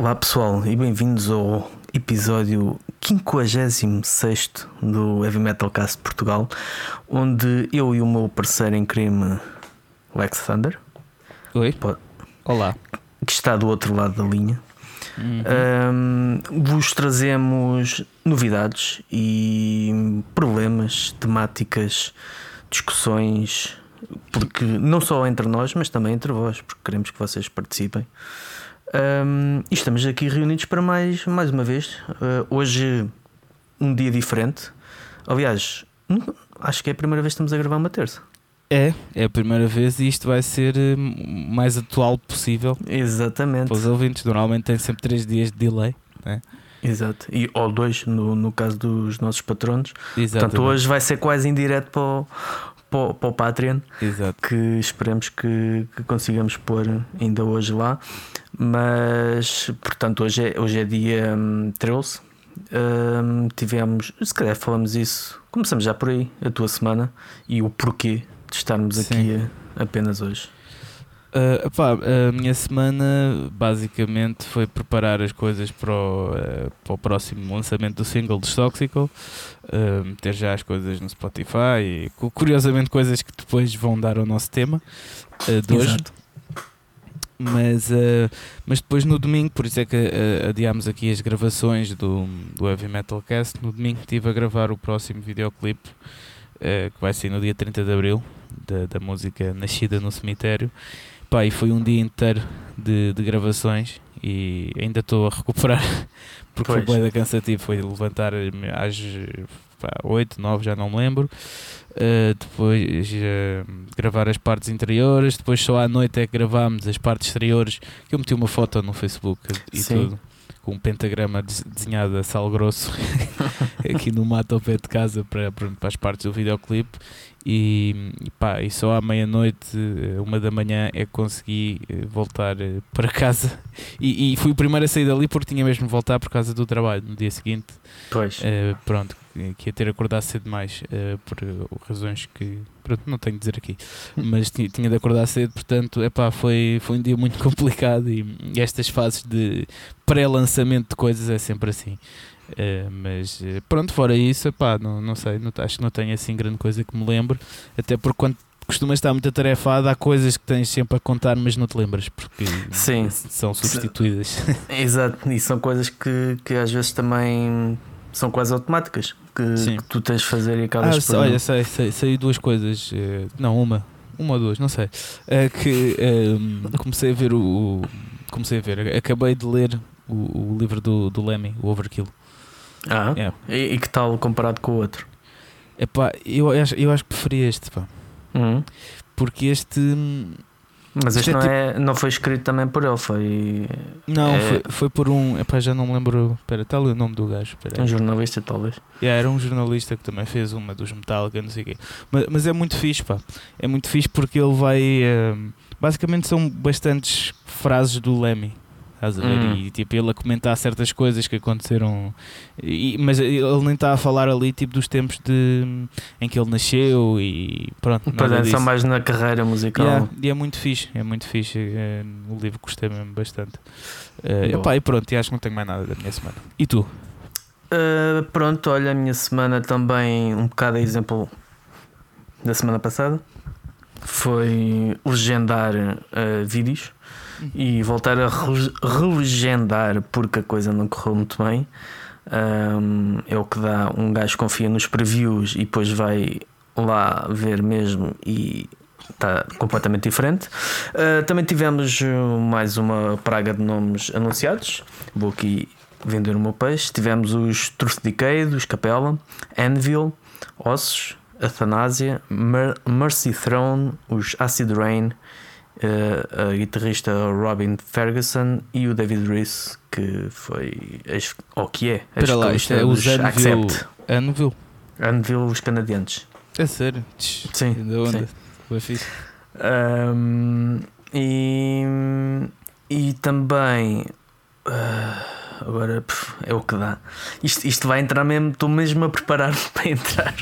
Olá pessoal e bem-vindos ao episódio 56 do Heavy Metal Cast de Portugal, onde eu e o meu parceiro em crime, Lex Thunder, Oi. po- Olá. que está do outro lado da linha, Uhum. Ahm, vos trazemos novidades e problemas, temáticas, discussões, porque não só entre nós, mas também entre vós, porque queremos que vocês participem. Ahm, e estamos aqui reunidos para mais, mais uma vez. Ah, hoje, um dia diferente. Aliás, acho que é a primeira vez que estamos a gravar uma terça. É, é a primeira vez e isto vai ser eh, o mais atual possível Exatamente. para os ouvintes. Normalmente tem sempre 3 dias de delay. Exato. E, ou dois, no, no caso dos nossos patronos. Exato. Portanto, hoje vai ser quase indireto para o, para o, para o Patreon, Exato. que esperemos que, que consigamos pôr ainda hoje lá. Mas, portanto, hoje é, hoje é dia hum, 13. Hum, tivemos, se calhar falamos isso, começamos já por aí, a tua semana e o porquê de estarmos Sim. aqui apenas hoje. Uh, a minha semana basicamente foi preparar as coisas para o, uh, para o próximo lançamento do single dos Toxical, uh, meter já as coisas no Spotify e cu- curiosamente coisas que depois vão dar ao nosso tema uh, de hoje. Exato. Mas, mas depois no domingo, por isso é que adiámos aqui as gravações do, do Heavy Metal Cast. No domingo estive a gravar o próximo videoclipe que vai ser no dia 30 de Abril, da, da música Nascida no Cemitério. Pá, e foi um dia inteiro de, de gravações e ainda estou a recuperar porque foi Pois. bué da cansativo. Foi levantar às pá, 8, 9, já não me lembro. Uh, depois uh, gravar as partes interiores, depois só à noite é que gravámos as partes exteriores. Que eu meti uma foto no Facebook e Sim. tudo, com um pentagrama des- desenhado a sal grosso aqui no mato ao pé de casa para, para as partes do videoclipe. E, e pá, e só à meia-noite, eh, uma da manhã, é que consegui eh, voltar eh, para casa. E, e fui o primeiro a sair dali porque tinha mesmo de voltar por causa do trabalho no dia seguinte. Pois, Eh, pronto, que ia ter acordado cedo demais eh, por razões que pronto, não tenho de dizer aqui, mas tinha, tinha de acordar cedo, portanto, epá, foi, foi um dia muito complicado e, e estas fases de pré-lançamento de coisas é sempre assim. Eh, mas pronto, fora isso, epá, não, não sei, não, acho que não tenho assim grande coisa que me lembre, até porque quando costumas estar muito atarefado, há coisas que tens sempre a contar, mas não te lembras porque Sim. são substituídas. exato. E são coisas que, que às vezes também são quase automáticas que, que tu tens de fazer e Ah, acabas sei, olha, sei, sei, sei duas coisas. eh, não, uma. Uma ou duas, não sei. É que ehm, comecei a ver o, Comecei a ver, acabei de ler o, o livro do, do Lemmy, o Overkill. Ah, É. e, e que tal comparado com o outro? Epá, eu acho, eu acho que preferi este, pá. Uhum. Porque este. Mas Isto este é não, tipo- é, não foi escrito também por ele, foi Não, É- foi, foi por um. Epá, já não me lembro. Espera, está ali o nome do gajo. Espera. um jornalista, talvez. Yeah, era um jornalista que também fez uma dos Metallica, não sei o quê. Mas, mas é muito fixe, pá. É muito fixe porque ele vai. ehm, basicamente são bastantes frases do Lemmy. Estás a ver? Hum. E tipo, ele a comentar certas coisas que aconteceram. E- mas ele nem está a falar ali tipo dos tempos de, em que ele nasceu e pronto. Pois é, só mais na carreira musical. Yeah, e é muito fixe, é muito fixe. eh, o livro gostei mesmo bastante. Epá, e pronto, e acho que não tenho mais nada da minha semana. E tu? Uh, pronto, olha, a minha semana também, um bocado a exemplo da semana passada, foi legendar uh, vídeos e voltar a re- relegendar porque a coisa não correu muito bem. Um, é o que dá um gajo confia nos previews e depois vai lá ver mesmo e está completamente diferente. Uh, também tivemos uh, mais uma praga de nomes anunciados. Vou aqui vender o meu peixe. Tivemos os Truth Decay, dos Capella, Anvil, Ossos, Athanasia, Mer- Mercy Throne, os Acid Rain, eh, a guitarrista Robin Ferguson e o David Reese, que foi. ou que é. Espera lá, isto é os Anvil. Anvil? Anvil, os canadianos. É sério? Sim, Da onda? sim. Foi fixe. Um, e, e também ah, agora é o que dá. Isto, isto vai entrar mesmo, estou mesmo a preparar para entrar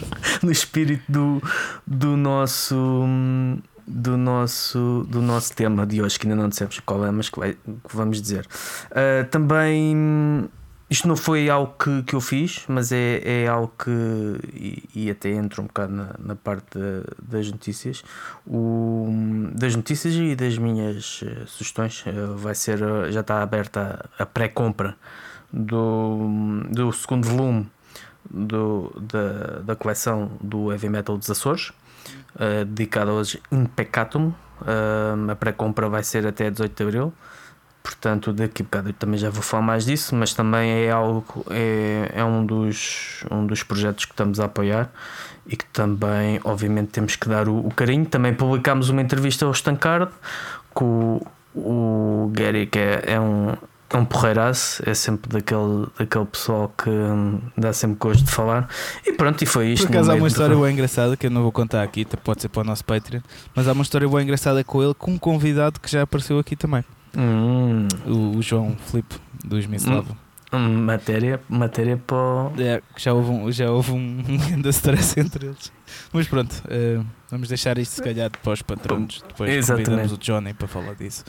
no espírito do, do nosso do nosso, do nosso tema de hoje, que ainda não dissemos qual é, mas que, vai, que vamos dizer. Uh, também isto não foi algo que, que eu fiz, mas é, é algo que, e, e até entra um bocado na, na parte das notícias, o, das notícias e das minhas uh, sugestões. Uh, vai ser, uh, já está aberta a, pré-compra do, do segundo volume do, da, da coleção do Heavy Metal dos Açores, dedicado aos Impecatum. a pré-compra vai ser até 18 de Abril. Portanto, daqui a bocado eu também já vou falar mais disso, mas também é algo, é, é um, dos, um dos projetos que estamos a apoiar e que também, obviamente, temos que dar o, o carinho. Também publicámos uma entrevista ao Stancard com o, o Gary, que é, é um, é um porreiraço, é sempre daquele, daquele pessoal que dá sempre gosto de falar. E pronto, e foi isto. Por acaso há uma história bem engraçada que eu não vou contar aqui, pode ser para o nosso Patreon, mas há uma história bem engraçada com ele, com um convidado que já apareceu aqui também. Hum. O, o, João Filipe do Esmislava. Hum, matéria, matéria para. É, já houve um, já houve um grande stress entre eles. Mas pronto, uh, vamos deixar isto se calhar para os patrões. Depois Exatamente. convidamos o Johnny para falar disso.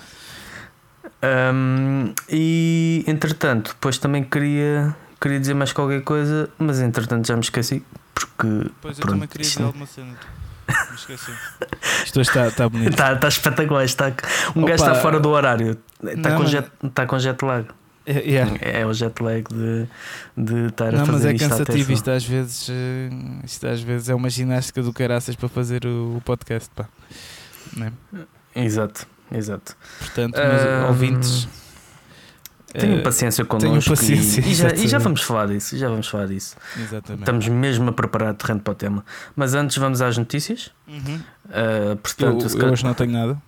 Um, e entretanto, depois também queria, queria dizer mais qualquer coisa, mas entretanto já me esqueci. Porque. Pois eu pronto, também queria dizer alguma cena. Me esqueci. Isto está, está bonito. Está, está espetacular. Está, um Opa, gajo está fora do horário. Está, com, jet, está com jet lag. É, yeah. é o jet lag de, de estar não, a fazer. Não, mas é cansativo. Isto às, vezes, eh, isto às vezes é uma ginástica do caraças para fazer o, o podcast. Pá. É? Exato, exato. Portanto, meus ouvintes Tenham eh, paciência connosco. Tenham paciência. E, e, já, e, já, vamos falar disso. Já vamos falar disso. Exatamente. Estamos mesmo a preparar terreno para o tema. Mas antes vamos às notícias. Uhum. Uh, portanto, eu, eu hoje não tenho nada.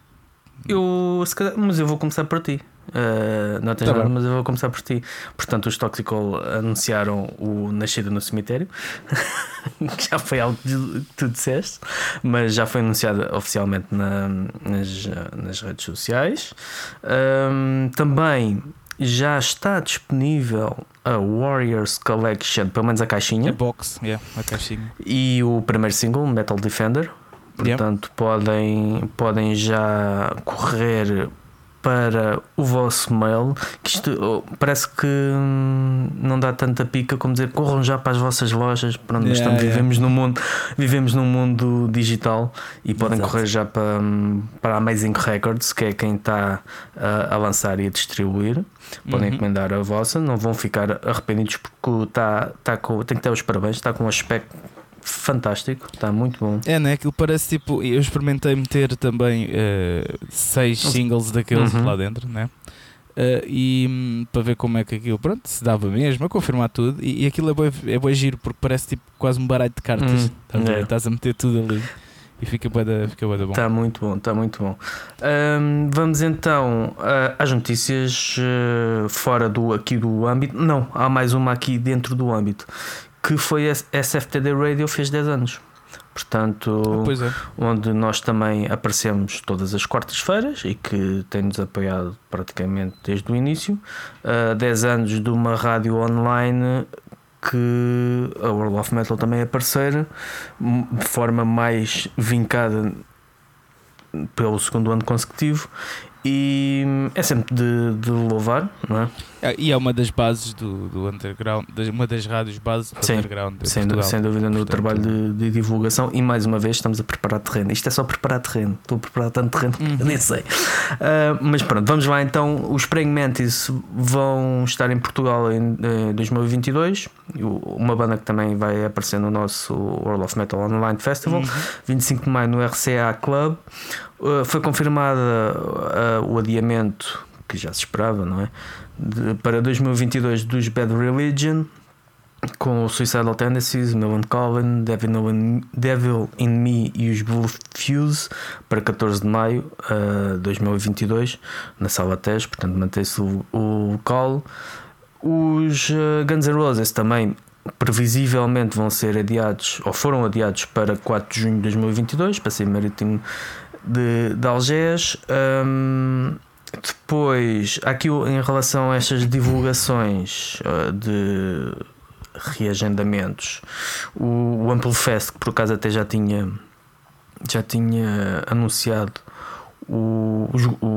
Eu, calhar, mas eu vou começar por ti. Uh, não tens tá nada, bem. mas eu vou começar por ti. Portanto, os Toxicol anunciaram o Nascido no Cemitério, já foi algo que tu disseste, mas já foi anunciado oficialmente na, nas, nas redes sociais. também já está disponível a Warriors Collection, pelo menos a caixinha. A box, yeah, a caixinha. E o primeiro single, Metal Defender. Portanto, yeah. podem, podem já correr para o vosso mail, que isto oh, parece que hum, não dá tanta pica como dizer corram já para as vossas lojas. Pronto, yeah, estamos, yeah. vivemos, num mundo, vivemos num mundo digital e podem Exato. correr já para, hum, para a Amazing Records, que é quem está a, a lançar e a distribuir. Podem uhum. encomendar a vossa, não vão ficar arrependidos porque está, está com, tem que ter os parabéns, está com um aspecto fantástico, está muito bom. É, né? Aquilo parece tipo. Eu experimentei meter também uh, seis singles daqueles uhum. lá dentro, né? Uh, e um, para ver como é que aquilo pronto, se dava mesmo, a confirmar tudo. E, e aquilo é bem, é bem giro porque parece tipo quase um baralho de cartas. Hum, estás, é. a, estás, a, meter tudo ali e fica bem, fica bem bom. Está muito bom, está muito bom. Um, vamos então uh, às notícias uh, fora do, aqui do âmbito. Não, há mais uma aqui dentro do âmbito que foi a SFTD Radio fez 10 anos. Portanto, é. onde nós também aparecemos todas as quartas-feiras e que tem-nos apoiado praticamente desde o início. Uh, 10 anos de uma rádio online que a World of Metal também é parceira, de forma mais vincada pelo segundo ano consecutivo e é sempre de, de louvar, não é? É? E é uma das bases do, do underground, uma das rádios bases do Sim, underground. Sem, Portugal. sem dúvida no Portanto, trabalho de, de, divulgação e mais uma vez estamos a preparar terreno. Isto é só preparar terreno, estou a preparar tanto terreno que uhum. nem sei. Uh, mas pronto, vamos lá então. Os Praying Mantis vão estar em Portugal em, em 2022. Uma banda que também vai aparecer no nosso World of Metal Online Festival, uhum. 25 de maio no RCA Club. Uh, foi confirmada uh, o adiamento que já se esperava, não é? De, para 2022 dos Bad Religion com o Suicidal Tendencies, Nolan Colin, Devil in, Me e os Blue Fuse para 14 de maio de uh, 2022 na Sala TES, portanto mantém-se o, o call. Os uh, Guns N' Roses também previsivelmente vão ser adiados ou foram adiados para 4 de junho de 2022 para ser marítimo de, de Algés. Um, depois, aqui em relação a estas divulgações uh, de reagendamentos, o, o Amplifest, que por acaso até já tinha já tinha anunciado o, o,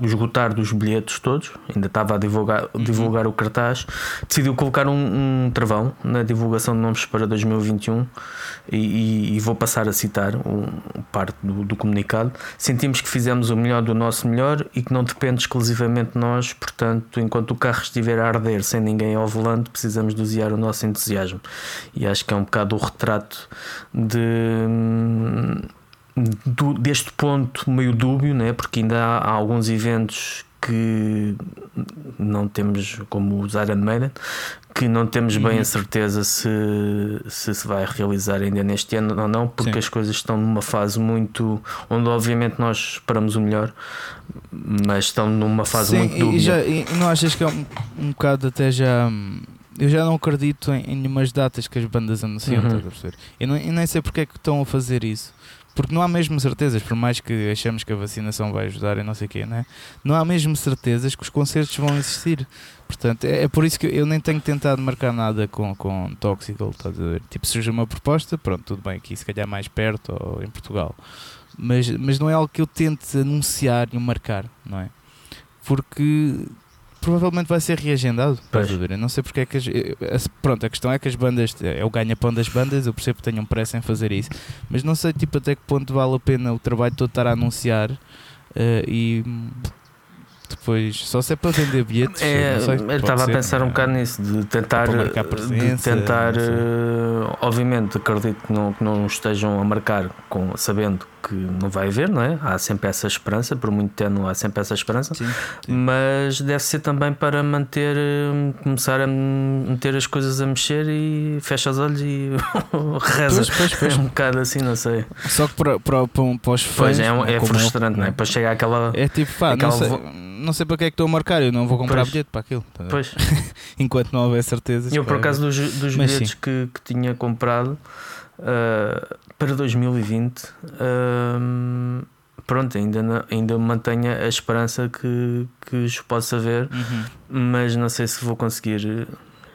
o, esgotar dos bilhetes todos, ainda estava a divulgar, uhum. divulgar o cartaz, decidiu colocar um, um, travão na divulgação de nomes para 2021 e, e vou passar a citar um, parte do, do, comunicado. Sentimos que fizemos o melhor do nosso melhor e que não depende exclusivamente de nós, portanto, enquanto o carro estiver a arder sem ninguém ao volante, precisamos dosear o nosso entusiasmo. E acho que é um bocado o retrato de do, deste ponto meio dúbio, né? porque ainda há, há, alguns eventos que não temos, como os Iron Maiden, que não temos bem uhum. a certeza se, se se vai realizar ainda neste ano ou não, porque Sim. as coisas estão numa fase muito onde obviamente nós esperamos o melhor, mas estão numa fase Sim, muito dúbia. E, já, e não achas que é um, um bocado até já eu já não acredito em, em nenhumas datas que as bandas anunciam, uhum. estás a perceber? Eu, não, eu nem sei porque é que estão a fazer isso porque não há mesmo certezas, por mais que achemos que a vacinação vai ajudar e não sei o quê, né? não há mesmo certezas que os concertos vão existir. Portanto, é, é por isso que eu nem tenho tentado marcar nada com, com Toxical. Tipo, surge uma proposta, pronto, tudo bem, aqui se calhar mais perto ou em Portugal. Mas, mas não é algo que eu tente anunciar e marcar, não é? Porque provavelmente vai ser reagendado. Não sei porque é que as, pronto, a questão é que as bandas é o ganha-pão das bandas, eu percebo que tenham pressa em fazer isso, mas não sei tipo até que ponto vale a pena o trabalho todo estar a anunciar uh, e depois só se é para vender bilhetes. É, eu estava a pensar um bocado nisso, de tentar, presença, de tentar uh, obviamente acredito que não, que não estejam a marcar com, sabendo que não vai haver, não é? Há sempre essa esperança, por muito tempo há sempre essa esperança, sim, sim. mas deve ser também para manter, eh, começar a meter as coisas a mexer e fecha os olhos e reza. Pois, pois, pois. É um bocado assim, não sei. Só que para, para, para, os fãs. Pois é, é, é frustrante, não é? Para chegar àquela. É tipo, pá, aquela... não, sei, não sei para que é que estou a marcar, eu não vou comprar pois. bilhete para aquilo. Tá pois. Enquanto não houver certeza. Eu, por acaso, dos, dos bilhetes que, que tinha comprado. Uh, para 2020, uh, pronto, ainda, ainda mantenho a esperança que, que os possa ver, uhum. mas não sei se vou conseguir.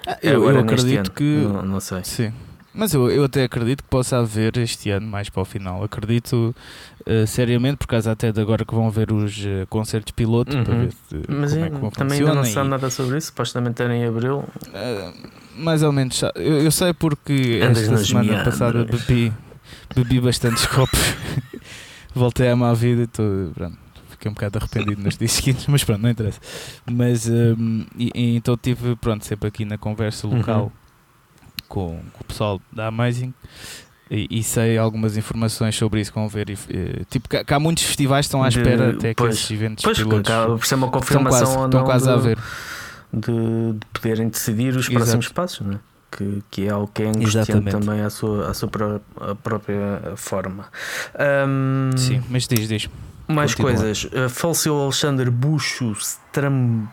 Ah, eu, eu acredito que. Não, não, sei. Sim. Mas eu, eu até acredito que possa haver este ano, mais para o final. Acredito uh, seriamente, por causa até de agora que vão ver os uh, concertos piloto uhum. para ver Mas como é, que também ainda não sabe nada sobre isso, supostamente era em abril. Uh, mais ou menos. Eu, eu sei porque Andas esta semana passada bebi, bebi bastantes copos. Voltei à má vida e tô, pronto, fiquei um bocado arrependido nos dias seguintes, mas pronto, não interessa. Mas um, e, e, então tive pronto, sempre aqui na conversa local uhum. com, com, o pessoal da Amazing. E, e, sei algumas informações sobre isso com ver. E, tipo, que, que há muitos festivais que estão à espera de, até pois, que esses eventos pois, pilotos. Pois, por ser uma confirmação estão quase, estão quase a ver de, de poderem decidir os Exato. próximos passos, né? Que, que é algo que é angustiante também à sua, à sua pró própria forma. Um, Sim, mas diz, diz. Mais Continua. coisas. Uh, faleceu Alexander Bucho Strambio.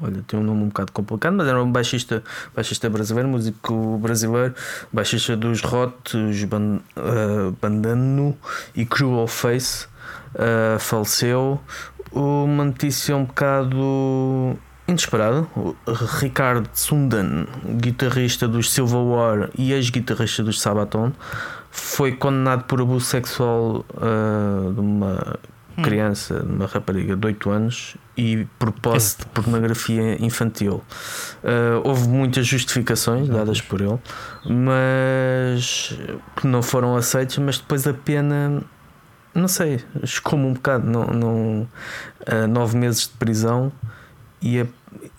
Olha, tem um nome um bocado complicado, mas era um baixista, baixista brasileiro, músico brasileiro, baixista dos Rot, os Ban, uh, Bandano e Cruel Face. Uh, faleceu uma notícia um bocado inesperada. O Ricardo Sundan, guitarrista dos Silver War e ex-guitarrista dos Sabaton, foi condenado por abuso sexual uh, de uma hum. criança, de uma rapariga de 8 anos e por posse de pornografia infantil. Uh, houve muitas justificações dadas por ele, mas que não foram aceitas, mas depois a pena não sei, escomo um bocado, não, não, uh, nove meses de prisão ia,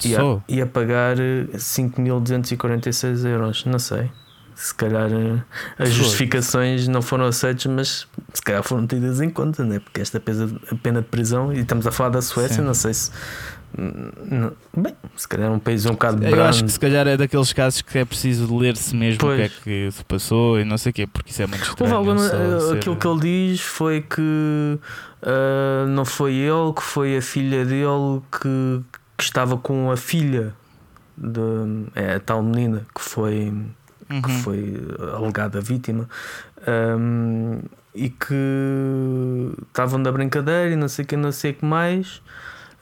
ia, ia pagar 5.246 euros, não sei. Se calhar uh, as justificações não foram aceitas, mas se calhar foram tidas em conta, né? porque esta pena de prisão, e estamos a falar da Suécia, Sim. não sei se Bem, se calhar é um país um bocado Eu acho que se calhar é daqueles casos que é preciso ler-se mesmo pois. o que é que se passou e não sei o quê, porque isso é muito estranho. Alguma, eh, aquilo que ele diz foi que uh, não foi ele, que foi a filha dele que, que estava com a filha de é, a tal menina que foi, uhum. que foi alegada vítima. Um, e que estavam da brincadeira e não sei que, não sei que mais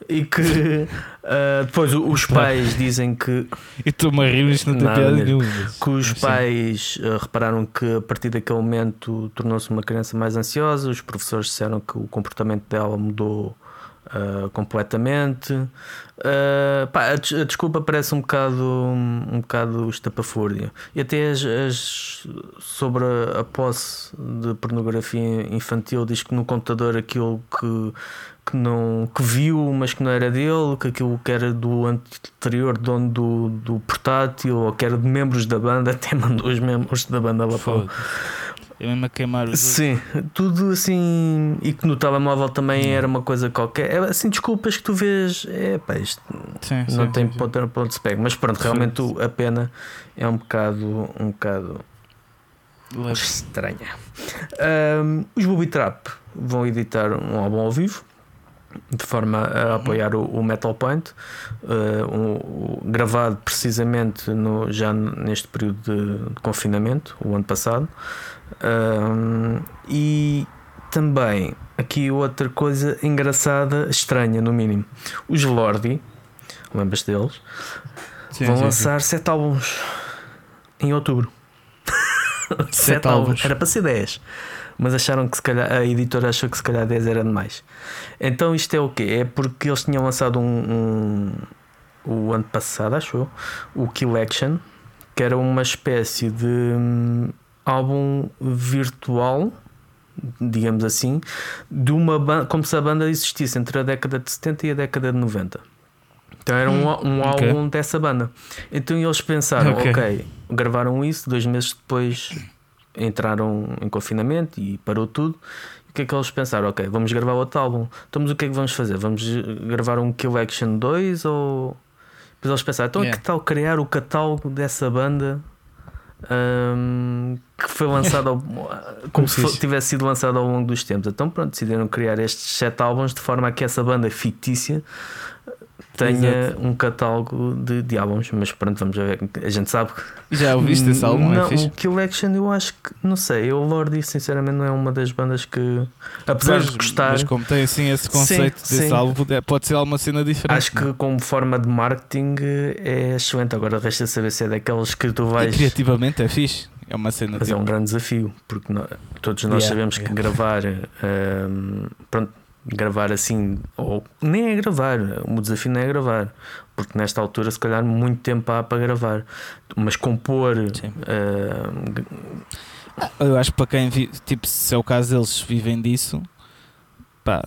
e que uh, depois os pais dizem que. E estou-me a rir, isto não tem piada nenhuma. Que os pais uh, repararam que a partir daquele momento tornou-se uma criança mais ansiosa, os professores disseram que o comportamento dela mudou uh, completamente. Uh, pá, a, a, desculpa parece um bocado, um bocado estapafúrdia. E até as, as, sobre a, a, posse de pornografia infantil diz que no computador aquilo que, que, não, que viu, mas que não era dele, que aquilo que era do anterior dono do, do portátil ou que era de membros da banda, até mandou os membros da banda lá para é mesmo a queimar os Sim, tudo assim. E que no telemóvel também hum. era uma coisa qualquer. É assim, desculpas que tu vês. É pá, isto sim, não sim, tem sim, ponto, sim. ponto de pega. Mas pronto, realmente a pena é um bocado. Um bocado Leve. estranha. Um, os Booby Trap vão editar um álbum ao vivo de forma a apoiar o, o Metal Point, uh, um, um, gravado precisamente no, já neste período de, de confinamento, o ano passado. Um, e também aqui outra coisa engraçada, estranha no mínimo. Os Lordi, lembras deles? Sim, vão sim, lançar sim. sete álbuns em outubro. sete, sete álbuns. Era para ser 10 mas acharam que se calhar a editora achou que se calhar 10 era demais. Então isto é o quê? É porque eles tinham lançado um, um o ano passado, acho o Kill Action, que era uma espécie de hum, álbum virtual, digamos assim, de uma banda, como se a banda existisse entre a década de 70 e a década de 90. Então era um, um okay. álbum dessa banda. Então eles pensaram, ok, okay gravaram isso, dois meses depois entraram em confinamento e parou tudo. o que é que eles pensaram? Ok, vamos gravar outro álbum. Então, o que é que vamos fazer? Vamos gravar um Kill Action 2 ou. Depois eles pensaram, então yeah. que tal criar o catálogo dessa banda um, que foi lançado ao, como se tivesse sido lançado ao longo dos tempos. Então pronto, decidiram criar estes sete álbuns de forma a que essa banda fictícia tenha Exato. um catálogo de, de álbuns, mas pronto, vamos ver. A gente sabe. Já ouviste esse álbum? É não, é o Kill Action eu acho que, não sei, o Lordi sinceramente não é uma das bandas que, apesar mas, de gostar. Mas como tem assim esse conceito sim, desse sim. álbum, pode ser alguma cena diferente. Acho que como forma de marketing é excelente. Agora resta saber se é daqueles que tu vais. E criativamente é fixe. É uma cena. Mas tipo... é um grande desafio, porque nós, todos nós yeah, sabemos yeah. que gravar. Um, pronto, gravar assim, ou nem é gravar, o desafio não é gravar, porque nesta altura, se calhar, muito tempo há para gravar, mas compor. Uh, eu acho que para quem, tipo, se é o caso deles vivem disso, pá,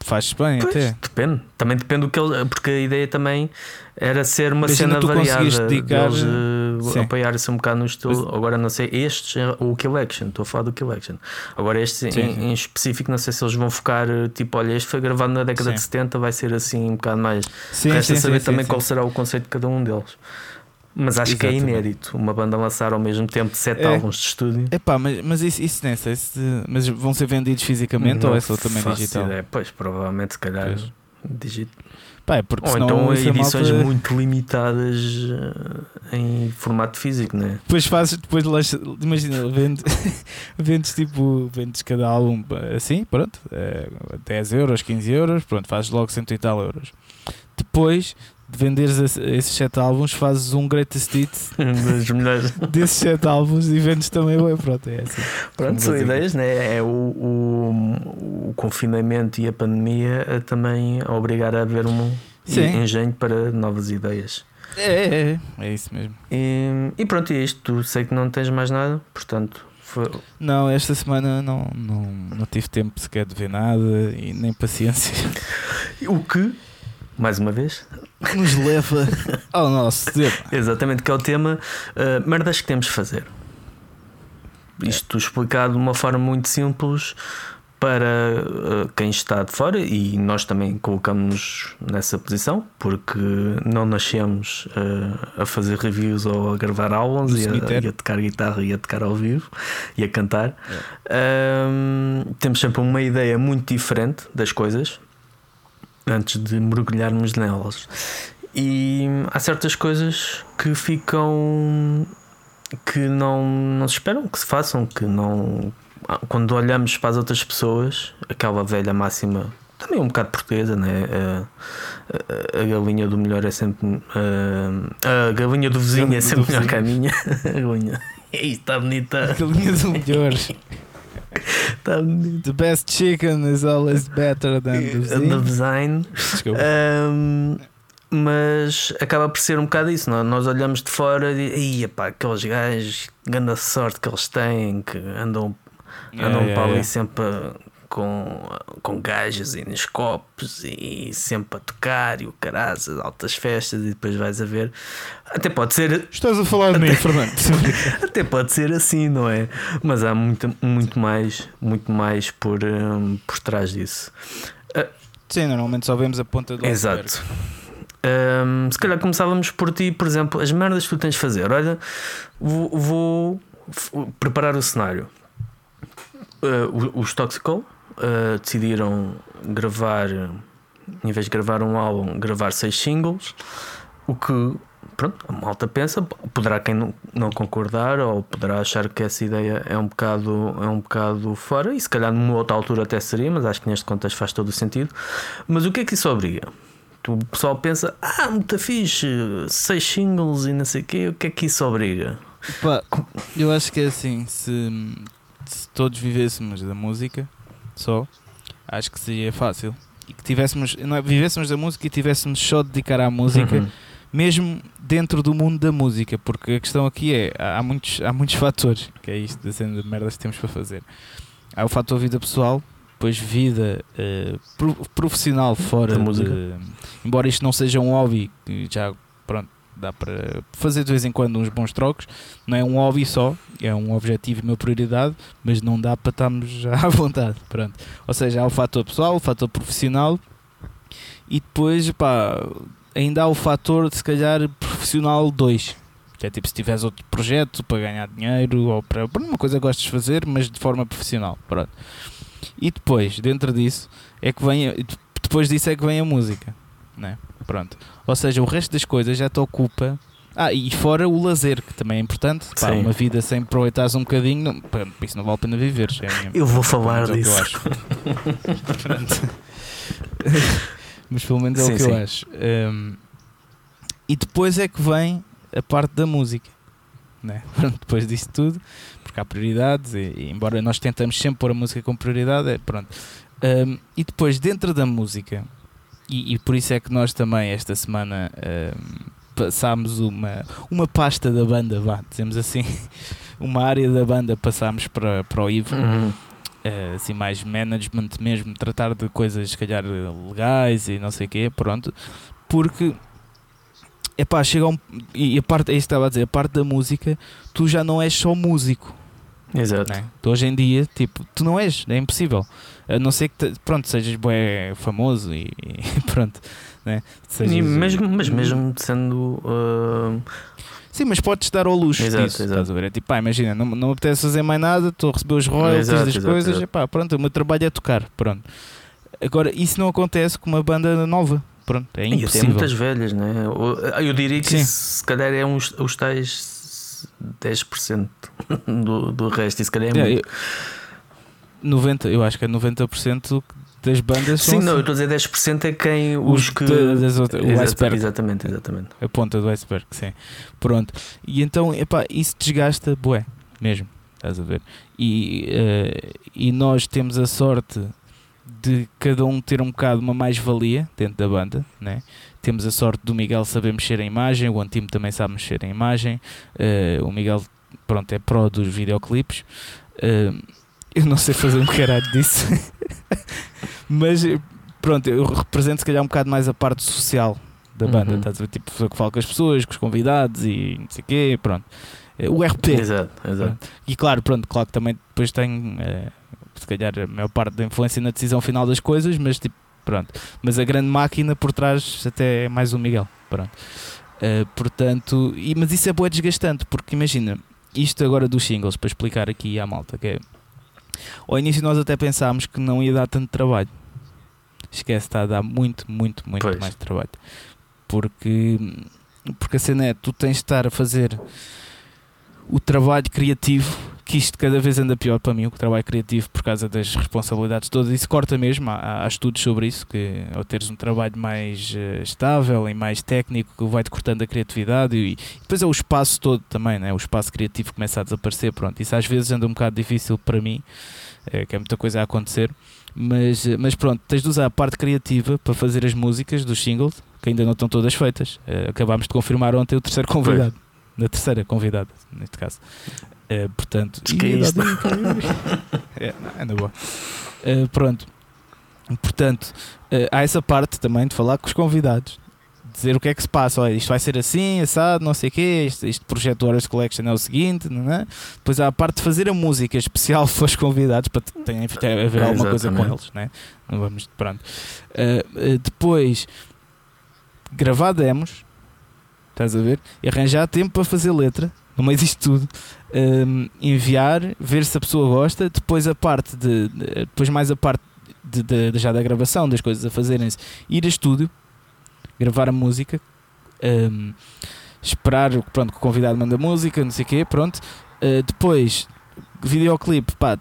faz bem pois, até. Depende, também depende do que ele. Porque a ideia também era ser uma Imagina cena variada. Dedicar, deles, uh, apoiar-se um bocado no estilo. Mas, Agora não sei, estes, é o Kill Action, estou a falar do Kill Action. Agora este em, em, específico, não sei se eles vão focar, tipo, olha, este foi gravado na década sim. de 70, vai ser assim um bocado mais. Sim, Resta sim, saber sim, também qual será o conceito de cada um deles. Mas acho Exatamente. que é inédito uma banda lançar ao mesmo tempo sete é. álbuns de estúdio. É pá, mas, mas isso, isso nem sei se, Mas vão ser vendidos fisicamente não ou é só também digital? Ideia. Pois, provavelmente, se calhar, digital. Pá, é porque ou então edições malta... muito limitadas eh, em formato físico, né? Depois fazes, depois imagina, vendes, vendes tipo, vendes cada álbum assim, pronto, é, 10 euros, 15 euros, pronto, fazes logo 100 e tal euros. Depois de venderes esses sete álbuns, fazes um greatest hit desses sete álbuns e vendes também o pronto, é assim. Pronto, são ideias, né? É o, o, o, confinamento e a pandemia a também a obrigar a haver um Sim. engenho para novas ideias. É, é, é, é isso mesmo. E, e pronto, é isto. Tu sei que não tens mais nada, portanto. Foi... Não, esta semana não, não, não tive tempo sequer de ver nada e nem paciência. O que mais uma vez, nos leva ao nosso tema. Exatamente, que é o tema uh, merdas que temos de fazer. Isto explicado de uma forma muito simples para uh, quem está de fora e nós também colocamos nessa posição porque não nascemos uh, a fazer reviews ou a gravar álbuns e a, e a, tocar guitarra e a tocar ao vivo e a cantar. É. temos sempre uma ideia muito diferente das coisas antes de mergulharmos nelas. E há certas coisas que ficam que não, não se esperam que se façam, que não. Quando olhamos para as outras pessoas, aquela velha máxima também um bocado portuguesa, né? A, a, a galinha do melhor é sempre. A, a galinha do vizinho é sempre melhor que a minha. A galinha. Está bonita. A galinha do melhor. Tá bonito. The best chicken is always better than the The design. Um, mas acaba por ser um bocado isso. Não? É? Nós olhamos de fora e ia pá, aqueles gajos, grande sorte que eles têm, que andam, andam yeah, para ali yeah. sempre com, com gajas e nos copos e sempre a tocar e o caraças, altas festas e depois vais a ver. Até pode ser. Estás a falar de mim, Fernando. até pode ser assim, não é? Mas há muito, muito mais, muito mais por, um, por trás disso. Uh, Sim, normalmente só vemos a ponta do Exato. Um, se calhar começávamos por ti, por exemplo, as merdas que tu tens de fazer. Olha, vou, vou preparar o cenário. Uh, os Toxical uh, decidiram gravar, em vez de gravar um álbum, gravar seis singles. O que, pronto, a malta pensa, poderá quem não, não concordar ou poderá achar que essa ideia é um bocado, é um bocado fora, e se calhar numa outra altura até seria, mas acho que neste contexto faz todo o sentido. Mas o que é que isso obriga? O pessoal pensa, ah, muito fixe, seis singles e não sei o quê, o que é que isso obriga? Pá, eu acho que é assim, se, se todos vivêssemos da música, só, acho que seria fácil. E que tivéssemos, não é, vivêssemos da música e tivéssemos só de dedicar à música, uhum. mesmo dentro do mundo da música, porque a questão aqui é, há muitos, há muitos fatores, que é isto da cena de merdas que temos para fazer. Há o fator vida pessoal, depois vida uh, profissional fora da música. De, embora isto não seja um hobby, já pronto, dá para fazer de vez em quando uns bons trocos. Não é um hobby só, é um objetivo e uma prioridade, mas não dá para estarmos à vontade. Pronto. Ou seja, há o fator pessoal, o fator profissional e depois pá, ainda há o fator de se calhar profissional 2. Que é tipo se tiveres outro projeto para ganhar dinheiro ou para, para uma coisa que gostes de fazer, mas de forma profissional. Pronto. E depois, dentro disso, é que vem depois disso é que vem a música. Né? Pronto. Ou seja, o resto das coisas já te ocupa. Ah, e fora o lazer, que também é importante. Pá, uma vida sem aproveitares um bocadinho, não, pá, isso não vale a pena viver. É eu vou falar disso. É acho. Mas pelo menos é sim, o que sim. eu acho. Um, e depois é que vem a parte da música. Né? Pronto, depois disso tudo, porque há prioridades, e, e, embora nós tentamos sempre pôr a música com prioridade, é, pronto. Um, e depois, dentro da música, e, e, por isso é que nós também esta semana uh, passámos uma, uma pasta da banda, vá, dizemos assim, uma área da banda passámos para, para o Ivo. Uhum. Uh, assim, mais management mesmo, tratar de coisas se calhar legais e não sei o quê, pronto, porque epá, chega um, e a parte, é isso que estava a dizer, a parte da música, tu já não és só músico, Exato. Né? Tu hoje em dia, tipo, tu não és, é impossível. A não ser que, te, pronto, sejas bué famoso e, e pronto, né? Sejas, e mesmo, mas mesmo sendo. Uh... Sim, mas podes dar ao luxo exato, disso, exato. estás a ver? É tipo, pá, imagina, não, não apetece fazer mais nada, estou a receber os royalties exato, das exato, coisas, exato. E pá, pronto, o meu trabalho é tocar, pronto. Agora, isso não acontece com uma banda nova, pronto, é impossível. E até muitas velhas, né? Eu diria que se calhar é uns, os tais 10% do, do resto, e se calhar é, é muito. Eu, 90, eu acho que é 90% das bandas Sim, não, assim. eu estou a dizer 10% é quem os, os que. Das outras, o iceberg. Exatamente, exatamente. A ponta do iceberg, sim. Pronto. E então, epá, isso desgasta, bué, mesmo. Estás a ver? E, uh, e nós temos a sorte de cada um ter um bocado uma mais-valia dentro da banda, né? Temos a sorte do Miguel saber mexer em imagem, o Antimo também sabe mexer em imagem, uh, o Miguel, pronto, é pró dos videoclipes. Uh, eu não sei fazer um caralho disso, mas pronto, eu represento se calhar um bocado mais a parte social da banda, uhum. estás a ver? Tipo, que falo com as pessoas, com os convidados e não sei o quê, pronto. Eh, o RP. Exato, exato. E claro, pronto, claro que também depois tem, se calhar, a maior parte da influência na decisão final das coisas, mas tipo, Pronto. Mas a grande máquina por trás até é mais o Miguel. Pronto. Uh, portanto, e, mas isso é boa desgastante, porque imagina, isto agora dos singles, para explicar aqui à malta, que é ao início nós até pensámos que não ia dar tanto trabalho. Esquece, está a dar muito, muito, muito pois. mais trabalho. Porque, porque a cena é, tu tens de estar a fazer o trabalho criativo que isto cada vez anda pior para mim, o trabalho criativo, por causa das responsabilidades todas. Isso corta mesmo. Há, há estudos sobre isso, que ao teres um trabalho mais uh, estável e mais técnico, que vai-te cortando a criatividade e, e, depois é o espaço todo também, né? o espaço criativo começa a desaparecer. Pronto, isso às vezes anda um bocado difícil para mim, é, que é muita coisa a acontecer. Mas, mas pronto, tens de usar a parte criativa para fazer as músicas dos singles, que ainda não estão todas feitas. Acabámos de confirmar ontem o terceiro convidado. Foi. Na terceira convidada, neste caso. Uh, portanto, que é isto? é, não, ainda boa. Uh, pronto. Portanto, uh, há essa parte também de falar com os convidados, dizer o que é que se passa. Olha, isto vai ser assim, assado, não sei o quê. Este, este projeto Horas Collection é o seguinte, não é? Depois há a parte de fazer a música especial para os convidados, para ter, ter haver alguma coisa com eles, não vamos, pronto. depois, gravar demos, estás a ver? E arranjar tempo para fazer letra no meio disto tudo, um, enviar, ver se a pessoa gosta, depois a parte de, de depois mais a parte de, de, já da gravação, das coisas a fazerem-se, ir a estúdio, gravar a música, um, esperar pronto, que o convidado manda música, não sei o quê, pronto. Uh, depois, videoclipe, pá,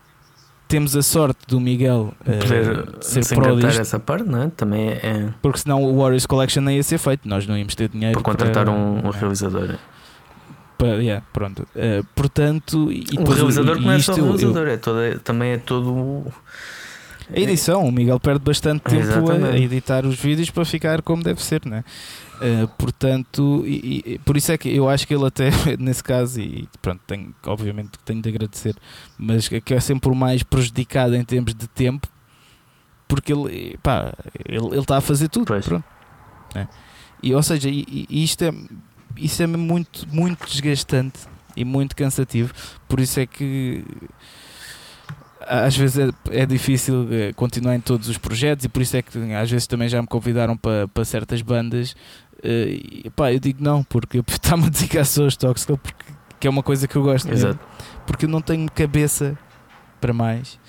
temos a sorte do Miguel uh, Poder ser se pro disto, essa parte, não é? Também é, é... Porque senão o Warriors Collection nem ia ser feito, nós não íamos ter dinheiro para contratar para, um, um realizador yeah, pronto. Uh, portanto, e o realizador não é só o realizador, eu, é todo, também é todo. A edição, o Miguel perde bastante tempo a, a, editar os vídeos para ficar como deve ser, né? Uh, portanto, e, e, por isso é que eu acho que ele até nesse caso, e pronto, tenho, obviamente tenho de agradecer, mas que é sempre o mais prejudicado em termos de tempo, porque ele pá, ele está a fazer tudo. Pois. Pronto. É. E, ou seja, e, e isto é isso é muito, muito desgastante e muito cansativo. Por isso é que às vezes é, é, difícil eh, continuar em todos os projetos e por isso é que às vezes também já me convidaram para, para certas bandas uh, e pá, eu digo não, porque está-me a dedicar só aos Toxical porque que é uma coisa que eu gosto Exato. porque eu não tenho cabeça para mais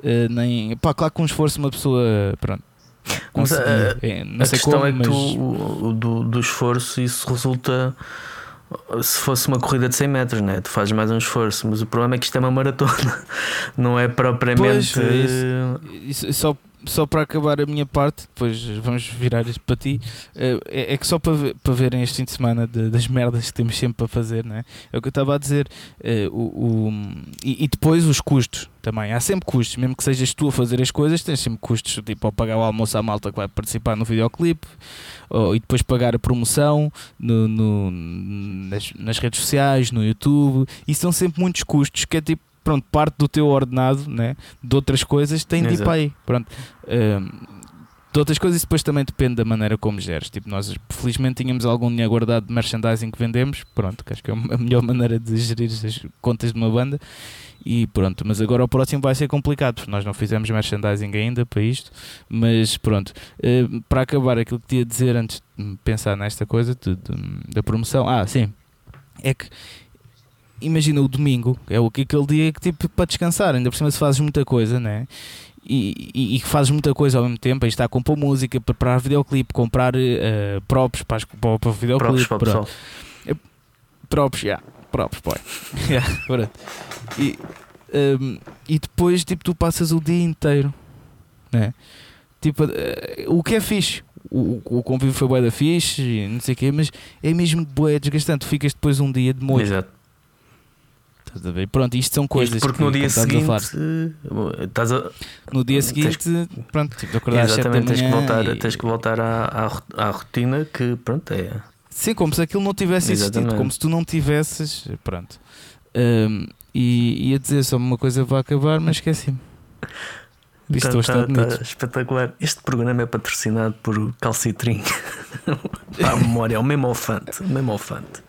uh, nem, pá, claro que com um esforço uma pessoa pronto mas, a, é, não a sei questão como, é que mas... tu, do, do esforço isso resulta se fosse uma corrida de 100 metros, né? tu fazes mais um esforço, mas o problema é que isto é uma maratona, não é propriamente. Pois, isso, isso, só só para acabar a minha parte, depois vamos virar isto para ti, eh, é, é que só para, para verem este fim de semana das merdas que temos sempre para fazer, não é? é o que eu estava a dizer. É, o, o e, depois os custos também. Há sempre custos, mesmo que sejas tu a fazer as coisas, tens sempre custos, tipo ao pagar o almoço à malta que vai participar no videoclipe e depois pagar a promoção no, no nas, nas redes sociais, no YouTube. E são sempre muitos custos que é tipo pronto, parte do teu ordenado, né, de outras coisas, tem de ir para aí. Pronto. Um, de outras coisas, depois também depende da maneira como geres. Tipo, nós felizmente tínhamos algum dinheiro guardado de merchandising que vendemos, pronto, que acho que é a melhor maneira de gerir as contas de uma banda. E pronto, mas agora o próximo vai ser complicado, porque nós não fizemos merchandising ainda para isto. Mas pronto, uh, para acabar, aquilo que tinha a dizer antes de pensar nesta coisa de, de, da promoção, ah, sim, é que imagina o domingo, é aquele dia que tipo para descansar, ainda por cima se fazes muita coisa, né? E, e, e fazes muita coisa ao mesmo tempo, aí está a compor música, preparar videoclipe, comprar uh, props para, para, para o videoclipe, props, para o é, props, já, yeah, props, boy. yeah, e, um, e depois tipo tu passas o dia inteiro, né? Tipo, uh, o que é fixe, o, o convívio foi bué da fixe, não sei o quê, mas é mesmo bué desgastante. Tu ficas depois um dia de molho. Exato. Estás a ver? Pronto, isto são coisas isto porque que, no dia seguinte estás a, no dia seguinte tens, pronto, tipo, acordar exatamente, tens que voltar, e... tens que voltar à, à, à, rotina que pronto é. Sim, como se aquilo não tivesse exatamente. existido, como se tu não tivesses, pronto. Um, e ia dizer só uma coisa para acabar, mas esqueci-me. Tá, tá, tá espetacular. Este programa é patrocinado por Calcitrim. a memória, é o mesmo ofante, o mesmo ofante.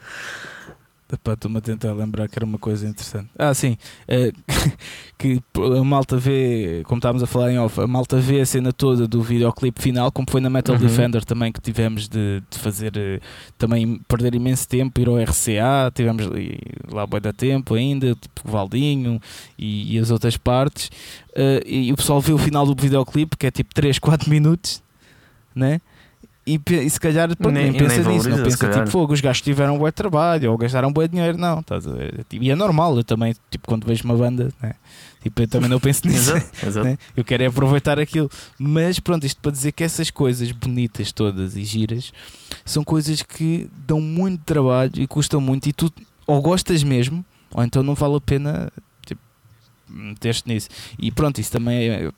Estou-me a tentar lembrar que era uma coisa interessante. Ah, sim. Uh, que a malta vê, como estávamos a falar em off, a malta vê a cena toda do videoclipe final, como foi na Metal uhum. Defender também, que tivemos de, de fazer uh, também perder imenso tempo, ir ao RCA, tivemos lá boi da tempo ainda, tipo Valdinho e, e as outras partes. Uh, e o pessoal vê o final do videoclipe, que é tipo 3, 4 minutos, né? E, e se calhar pronto, nem, nem, pensa nem nisso, não pensa tipo fogo, os gajos tiveram um bom trabalho ou gastaram um bom dinheiro, não, estás a ver? E é normal, eu também, tipo, quando vejo uma banda, né? tipo, eu também não penso nisso, exato, exato. Né? eu quero é aproveitar aquilo, mas pronto, isto para dizer que essas coisas bonitas todas e giras são coisas que dão muito trabalho e custam muito, e tu ou gostas mesmo, ou então não vale a pena tipo, meter-te nisso. E pronto, isso também é,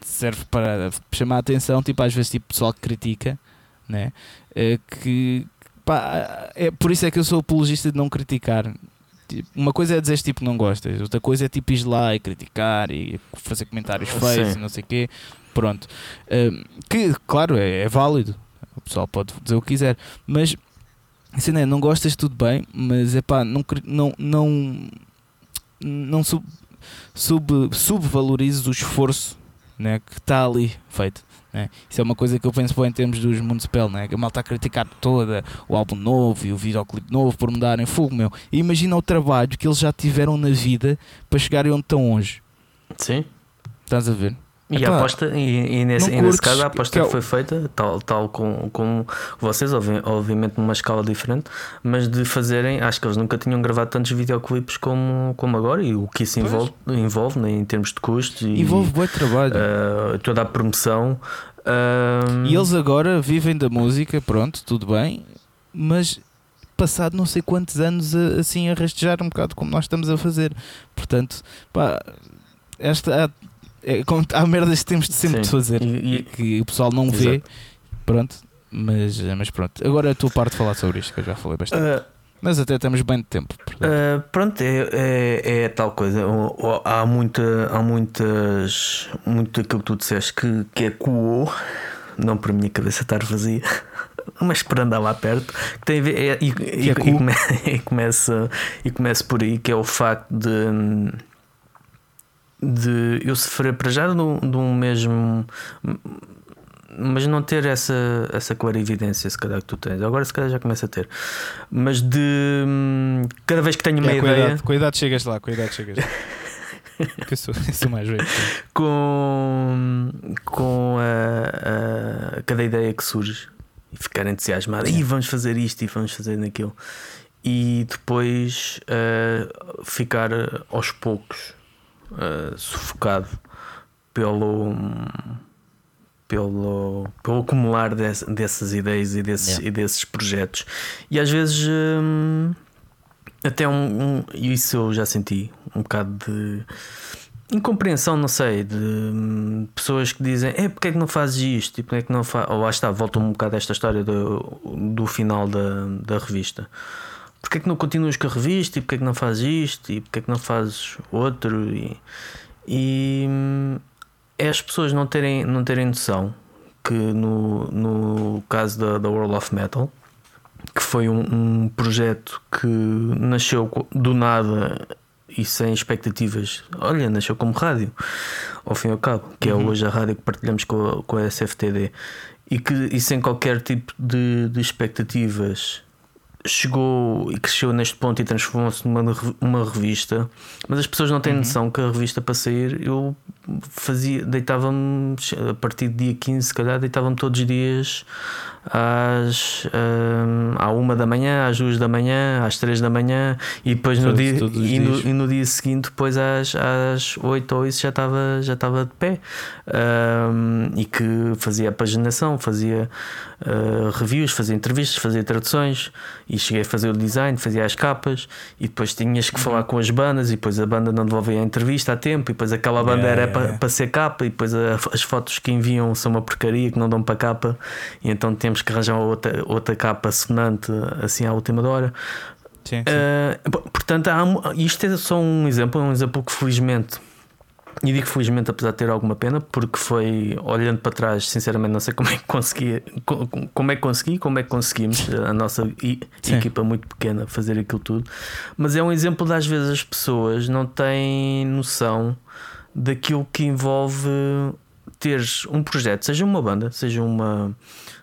serve para chamar a atenção, tipo, às vezes tipo, pessoal que critica né? É que pá, é, por isso é que eu sou apologista de não criticar. Tipo, uma coisa é dizer tipo não gostas, outra coisa é tipo ir lá e criticar e fazer comentários feios e não sei o quê. Pronto. Uh, que, claro, é, é, válido. O pessoal pode dizer o que quiser, mas assim, né, não gostas, tudo bem, mas é pá, não, não, não, não sub, sub, subvalorizes o esforço né, que está ali feito. Né? Isso é uma coisa que eu penso em termos dos Municipal, né? que a malta a criticar toda o álbum novo e o videoclipe novo por mudarem fogo, meu. E imagina o trabalho que eles já tiveram na vida para chegarem onde estão hoje. Sim. Estás a ver? E, a aposta, e, e, nesse, e, nesse, caso a aposta que, que foi feita, tal, tal com, com vocês, obviamente numa escala diferente, mas de fazerem, acho que eles nunca tinham gravado tantos videoclipes como, como agora, e o que isso envolve, envolve né, em termos de custos e envolve bom trabalho, uh, toda a promoção. Uh... E eles agora vivem da música, pronto, tudo bem, mas passado não sei quantos anos assim a rastejar um bocado como nós estamos a fazer. Portanto, pá, esta é, há merdas que temos de sempre Sim. de fazer e, e, que o pessoal não Exato. vê. Pronto, mas, mas pronto. Agora é a tua parte de falar sobre isto, que eu já falei bastante. Uh, mas até temos bem de tempo. Uh, pronto, é, é, é, tal coisa. Há, muita, há muitas. Muito aquilo que tu disseste que, que ecoou, não para a minha cabeça estar vazia. Mas esperando lá perto, que tem a ver, é, e, e, e, come, e, começa, e começa por aí, que é o facto de de eu sofrer para já de um, de um mesmo mas não ter essa, essa clarividência, se calhar que tu tens. Agora, se calhar, já começa a ter, mas de cada vez que tenho uma é, ideia. Cuidado, cuidado, chegas lá, cuidado, chegas lá. eu sou, eu sou mais velho. Com, com a, a, cada ideia que surge e ficar entusiasmado, e vamos fazer isto e vamos fazer naquilo, e depois uh, ficar aos poucos uh, sufocado pelo, pelo, pelo acumular desse, dessas ideias e desses, yeah. e desses projetos. E às vezes, um, até um, um, Isso eu já senti um bocado de incompreensão, não sei, de hum, pessoas que dizem é porque é que não fazes isto e porque é que não. Ou lá está, volta um bocado a esta história do, do final da, da revista. Porque é que não continuas com a revista e porque é que não fazes isto e porque é que não fazes outro e, e é as pessoas não terem, não terem noção que no, no caso da, da World of Metal que foi um, um projeto que nasceu do nada e sem expectativas. Olha, nasceu como rádio, ao fim e ao cabo, que é uhum. é hoje a rádio que partilhamos com a, com a SFTD, e, que, e sem qualquer tipo de, de expectativas chegou e cresceu neste ponto e transformou-se numa uma revista, mas as pessoas não têm uhum. noção que a revista para sair eu fazia, deitava-me a partir do dia 15, se calhar, deitava-me todos os dias às um, à uma da manhã, às duas da manhã, às três da manhã e depois no dia e no, e no, dia seguinte, depois às, às 8 ou isso já estava já estava de pé um, e que fazia a paginação, fazia uh, reviews, fazia entrevistas, fazia traduções e cheguei a fazer o design, fazia as capas e depois tinhas que uhum. falar com as bandas e depois a banda não devolvia a entrevista a tempo e depois aquela banda yeah, era yeah, para, yeah. para ser capa e depois a, as fotos que enviam são uma porcaria que não dão para capa e então temos que arranjar outra, outra capa sonante assim à última hora. Sim, sim. Uh, portanto, há, isto é só um exemplo, um exemplo que felizmente e digo felizmente, apesar de ter alguma pena, porque foi olhando para trás, sinceramente, não sei como é que consegui, como é que consegui, como é que conseguimos a nossa equipa muito pequena fazer aquilo tudo. Mas é um exemplo de às vezes as pessoas não têm noção daquilo que envolve teres um projeto, seja uma banda, seja uma,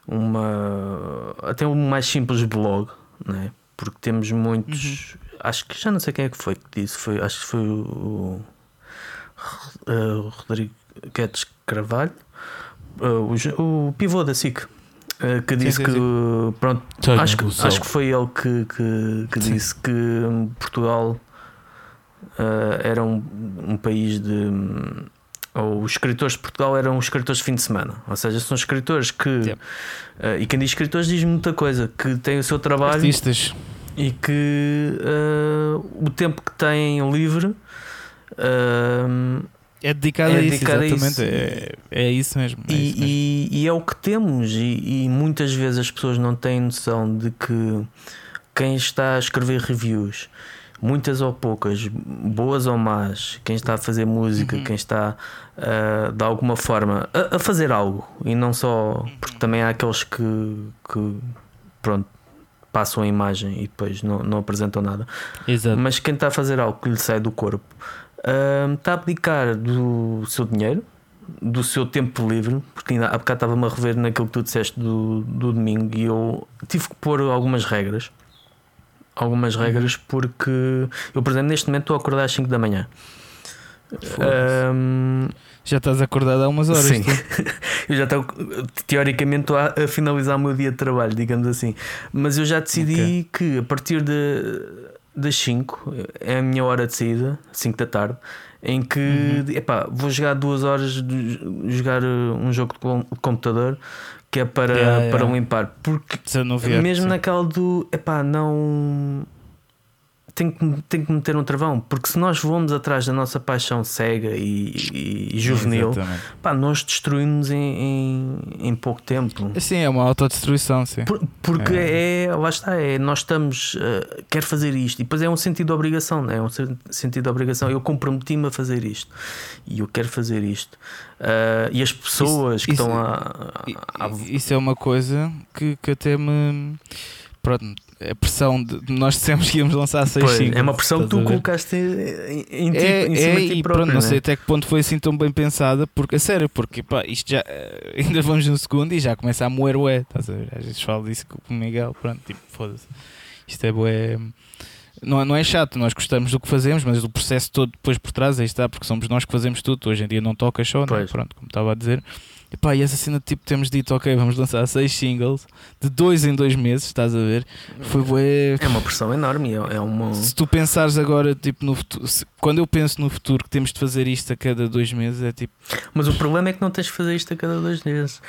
uma até um mais simples blog, né? porque temos muitos. Uhum. Acho que já não sei quem é que foi que disse, foi, acho que foi o uh, Rodrigo Guedes Carvalho, uh, o, o, pivô da SIC, Uh, que disse sim, que sim. pronto Sonho acho que, acho que foi ele que, que, que Sim. disse que Portugal era um, um país de hum, ou os escritores de Portugal eram os escritores de fim de semana ou seja, são escritores que uh, e quem diz escritores diz muita coisa que têm o seu trabalho Artistas. e que uh, o tempo que têm livre uh, É dedicado É a isso, dedicado a exatamente. isso. É, é isso mesmo. é isso mesmo. E, e- e é o que temos, e, e muitas vezes as pessoas não têm noção de que quem está a escrever reviews, muitas ou poucas, boas ou más, quem está a fazer música, Uhum. quem está ah, de alguma forma a, a fazer algo, e não só porque também há aqueles que, que pronto. Passam a imagem e depois não, não apresentam nada. Exato. Mas quem está a fazer algo que lhe sai do corpo hum, está a abdicar do seu dinheiro, do seu tempo livre, porque ainda há bocado estava-me a rever naquilo que tu disseste do, do domingo e eu tive que pôr algumas regras. Algumas Uhum. regras porque eu, por exemplo, neste momento estou a acordar às 5 da manhã. Hum, Já estás acordado há umas horas. Sim, eu já estou teoricamente estou a, a finalizar o meu dia de trabalho, digamos assim. Mas eu já decidi que a partir de, das 5 é a minha hora de saída, 5 da tarde, em que Uhum. epá, vou jogar duas horas de jogar uh, um jogo de com- de computador que é para, Yeah, yeah. para limpar. Porque mesmo sim. naquela do epá, não tem que, tem que meter um travão, porque se nós vamos atrás da nossa paixão cega e, e- juvenil, pá, nós destruímos em, em, em pouco tempo. Sim, é uma autodestruição, sim. Por- porque é. lá está, é, nós estamos, uh, quero fazer isto, e depois é um sentido de obrigação, não é? É um sen- sentido de obrigação. Eu comprometi-me a fazer isto e eu quero fazer isto. Uh, e as pessoas que isso- estão a, I- a- i- Isso é uma coisa que, que até me. Pronto, a pressão de. Nós dissemos que íamos lançar 6 Pois, singles, é uma pressão que tu colocaste em, em, ti- É, em cima é de ti e próprio, pronto, não né? sei até que ponto foi assim tão bem pensada, porque a sério, porque pá, isto já eh, ainda vamos no segundo e já começa a moer o é, estás a ver? Às vezes falo disso com o Miguel, pronto, tipo, foda-se. Isto é bué. Não, é- não é chato, nós gostamos do que fazemos, mas o processo todo depois por trás aí está, porque somos nós que fazemos tudo. Tu Hoje em dia não né? Pois. pronto, como estava a dizer. E, pá, e essa cena, tipo, temos dito, ok, vamos lançar seis singles de dois em dois meses, estás a ver? Foi bué. É uma pressão enorme, é, é uma. Se tu pensares agora, tipo, no futuro, se- quando eu penso no futuro que temos de fazer isto a cada dois meses, é tipo, Mas o problema é que não tens de fazer isto a cada dois meses.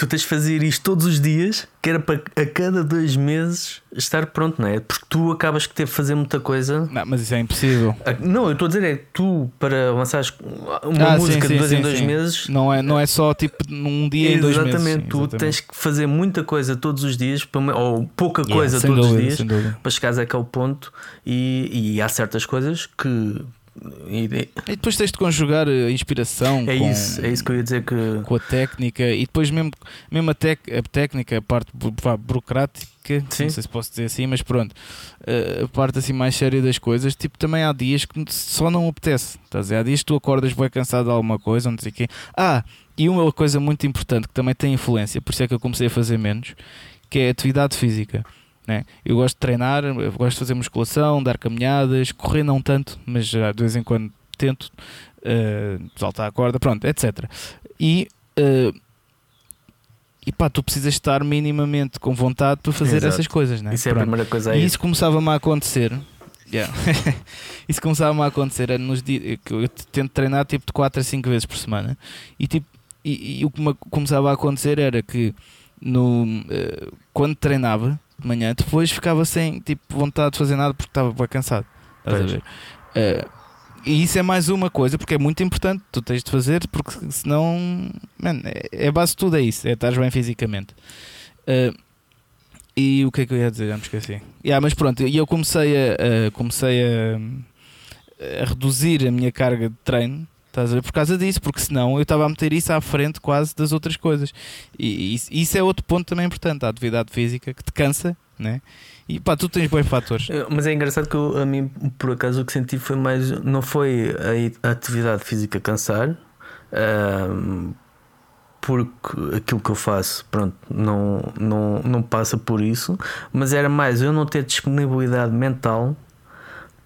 Tu tens de fazer isto todos os dias, que era para a cada dois meses estar pronto, não é? Porque tu acabas que ter de fazer muita coisa. não, mas isso é impossível. Ah, Não, eu estou a dizer é que tu, para lançares uma Ah, música sim, de dois sim, em dois meses. Não é, não é só tipo num dia em dois meses. Exatamente, tu tens que fazer muita coisa todos os dias, ou pouca Yeah, coisa sem todos dúvida, os dias, para chegares àquele ponto. E, e há certas coisas que. E- depois tens de conjugar a inspiração é, com, isso, é isso que eu ia dizer que. com a técnica e depois mesmo, mesmo a, tec, a técnica, a parte vá, burocrática, Sim. não sei se posso dizer assim, mas pronto, eh, a parte assim mais séria das coisas, tipo, também há dias que só não apetece. Estás a? Há dias que tu acordas bem cansado de alguma coisa, não sei o quê. Ah, e uma coisa muito importante que também tem influência, por isso é que eu comecei a fazer menos, que é a atividade física. Né? Eu gosto de treinar, eu gosto de fazer musculação, dar caminhadas, correr não tanto, mas já de vez em quando tento eh, saltar a corda, pronto, etc. E, eh, e pá, tu precisas estar minimamente com vontade para fazer Exato. essas coisas, né? Isso é a primeira coisa E aí. isso começava-me a acontecer. Yeah. isso começava-me a acontecer nos dias que eu tento treinar tipo de 4 a 5 vezes por semana. E, tipo, e, e o que me começava a acontecer era que no, eh, quando treinava de manhã, depois ficava sem tipo, vontade de fazer nada porque estava bem cansado. Estás a ver? Eh, e isso é mais uma coisa porque é muito importante. Tu tens de fazer porque senão man, é, é base de tudo, é isso. É estar bem fisicamente. Eh, e o que é que eu ia dizer? Já me esqueci. Yeah, mas pronto, e eu comecei a, a- comecei a, a reduzir a minha carga de treino. Estás a ver? Por causa disso, porque senão eu estava a meter isso à frente quase das outras coisas. E isso, isso é outro ponto também importante, a atividade física que te cansa, né? E pá, tu tens bons fatores. Mas é engraçado que eu, a mim, por acaso, o que senti foi mais. Não foi a, atividade física cansar, ahm, porque aquilo que eu faço, pronto, não, não, não passa por isso, mas era mais eu não ter disponibilidade mental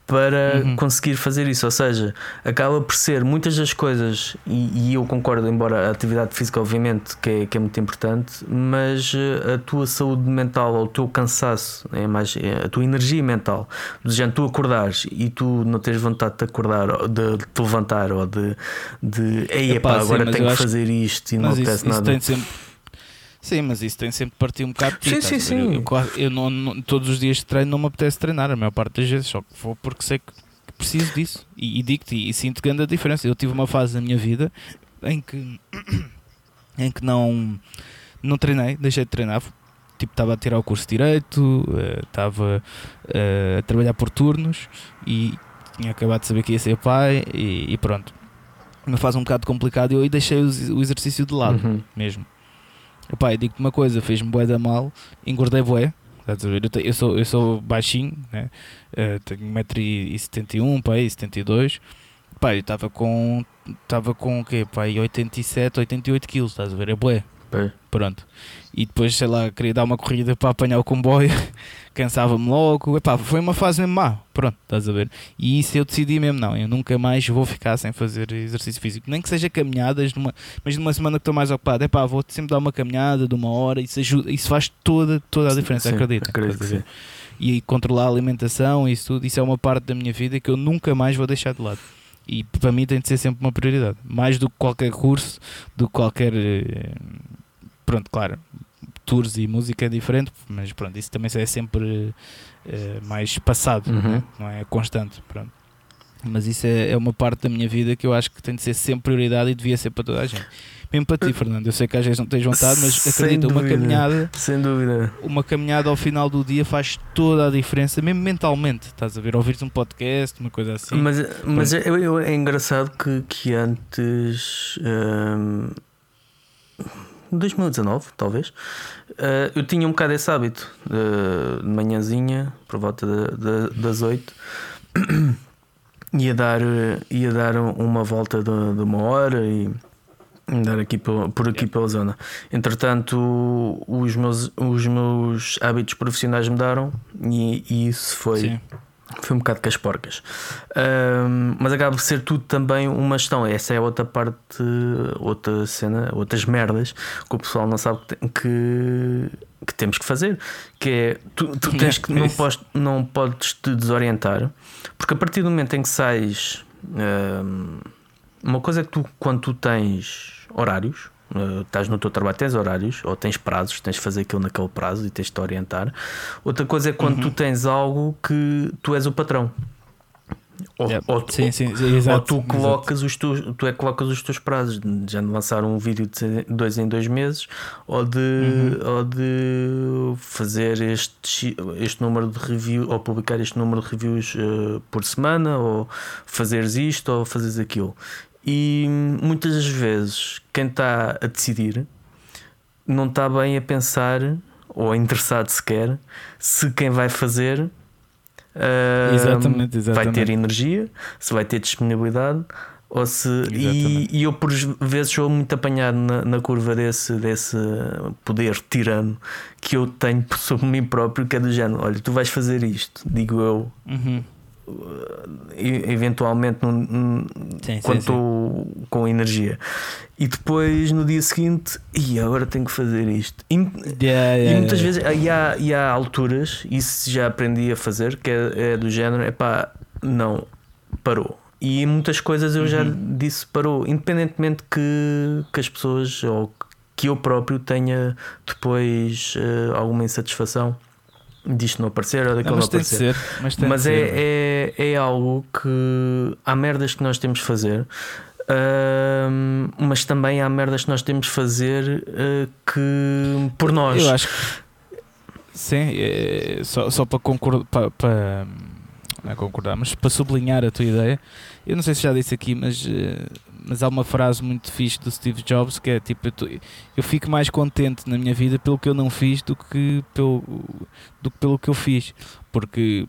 para Uhum. conseguir fazer isso. Ou seja, acaba por ser muitas das coisas, e, e eu concordo, embora a atividade física, obviamente, que é, que é muito importante, mas eh, a tua saúde mental ou o teu cansaço, é mais é a tua energia mental, do género, tu acordares e tu não tens vontade de te acordar, de, de te levantar ou de, de ei, Epá, epá, sim, agora tenho que fazer isto e não isso nada. tem sempre. Sim, mas isso tem sempre de partir um bocado de ti, Sim, sim, sim. Eu, quase- eu não, não- todos os dias de treino não me apetece treinar, a maior parte das vezes, só que vou porque sei que preciso disso. E, e digo-te, e sinto grande a diferença. Eu tive uma fase na minha vida em que, em que não, não treinei, deixei de treinar. Tipo, estava a tirar o curso de Direito, eh, estava eh, a trabalhar por turnos e tinha acabado de saber que ia ser pai e, e pronto. Uma fase um bocado complicada e eu aí deixei o, o exercício de lado Uhum. mesmo. Epá, eu digo-te uma coisa, fez-me bué da mal, engordei bué. Eu, sou, eu sou baixinho, né? Eh, tenho 1,71m, pá, aí, 72 Pá, eu estava com, com o quê? Pá, aí 87, 88 quilos, estás a ver? É bué. Pois. Pronto. E depois, sei lá, queria dar uma corrida para apanhar o comboio, cansava-me logo. Epá, foi uma fase mesmo má. Pronto, estás a ver? E isso eu decidi mesmo, não, eu nunca mais vou ficar sem fazer exercício físico. Nem que seja caminhadas, numa, mas numa semana que estou mais ocupado, epá, vou sempre dar uma caminhada de uma hora, isso ajuda, isso faz toda, toda a diferença, Sim, acredito que estás a sim. ver? E controlar a alimentação, isso tudo, isso é uma parte da minha vida que eu nunca mais vou deixar de lado. E para mim tem de ser sempre uma prioridade. Mais do que qualquer curso, do que qualquer. Eh, Pronto, claro, tours e música é diferente, mas pronto, isso também é sempre eh, mais passado, Uhum. né? não é constante. Pronto. Mas isso é, é uma parte da minha vida que eu acho que tem de ser sempre prioridade e devia ser para toda a gente. Mesmo para ti, Fernando. Eu sei que às vezes não tens vontade, mas Sem acredita, uma caminhada Sem dúvida. uma caminhada ao final do dia faz toda a diferença, mesmo mentalmente. Estás a ver, ouvires um podcast, uma coisa assim. Mas, mas é, é engraçado que, que antes. hum, 2019, talvez. eh, eu tinha um bocado esse hábito eh, de manhãzinha, por volta da- da- das 8, ia dar, ia dar uma volta de, de uma hora e andar aqui por, por aqui pela zona. Entretanto, os meus, os meus hábitos profissionais mudaram e, e isso foi. Sim. Foi um bocado com as porcas. Ahm, mas acaba por ser tudo também uma gestão. Essa é outra parte, outra cena, outras merdas que o pessoal não sabe que, que, que temos que fazer. Que é tu, tu tens que não Isso. podes, não podes te desorientar, porque a partir do momento em que sais, ahm, uma coisa é que tu, quando tu tens horários, Uh, estás no teu trabalho, tens horários ou tens prazos, tens de fazer aquilo naquele prazo e tens de te orientar. Outra coisa é quando tu tens algo que tu és o patrão. Ou, Yeah. ou- sim, sim, sim, ou exato. tu exato. colocas os teus, tu é que colocas os teus prazos já de lançar um vídeo de dois em dois meses ou de, Uhum. ou de fazer este, este número de reviews ou publicar este número de reviews eh, por semana ou fazeres isto ou fazeres aquilo. E muitas das vezes quem está a decidir não está bem a pensar ou interessado sequer se quem vai fazer ah, Exatamente, vai ter exatamente. energia, se vai ter disponibilidade ou se e, Exatamente. e eu por vezes sou muito apanhado na, na curva desse, desse poder tirano que eu tenho sobre mim próprio que é do género, olha, tu vais fazer isto, digo eu Uhum. E- eventualmente num- Sim, quando estou com energia. E depois no dia seguinte e agora tenho que fazer isto. E, Yeah, e yeah, muitas yeah. vezes e há, e há alturas isso já aprendi a fazer que é, é do género é pá não parou. E muitas coisas eu já Uhum. disse parou. Independentemente que, que as pessoas ou que eu próprio tenha depois eh, alguma insatisfação disto não aparecer ou daquilo Não, não, aparecer ser. Mas, mas de ser. é, é, é algo que há merdas que nós temos de fazer, ahm, mas também há merdas que nós temos de fazer ah, que por nós. Eu acho que sim, é, só, só para concordar, para, para- não é concordar, mas para sublinhar a tua ideia, eu não sei se já disse aqui, mas, eh, mas há uma frase muito fixe do Steve Jobs que é tipo: eu, eu fico mais contente na minha vida pelo que eu não fiz do que pelo, do que pelo que eu fiz, porque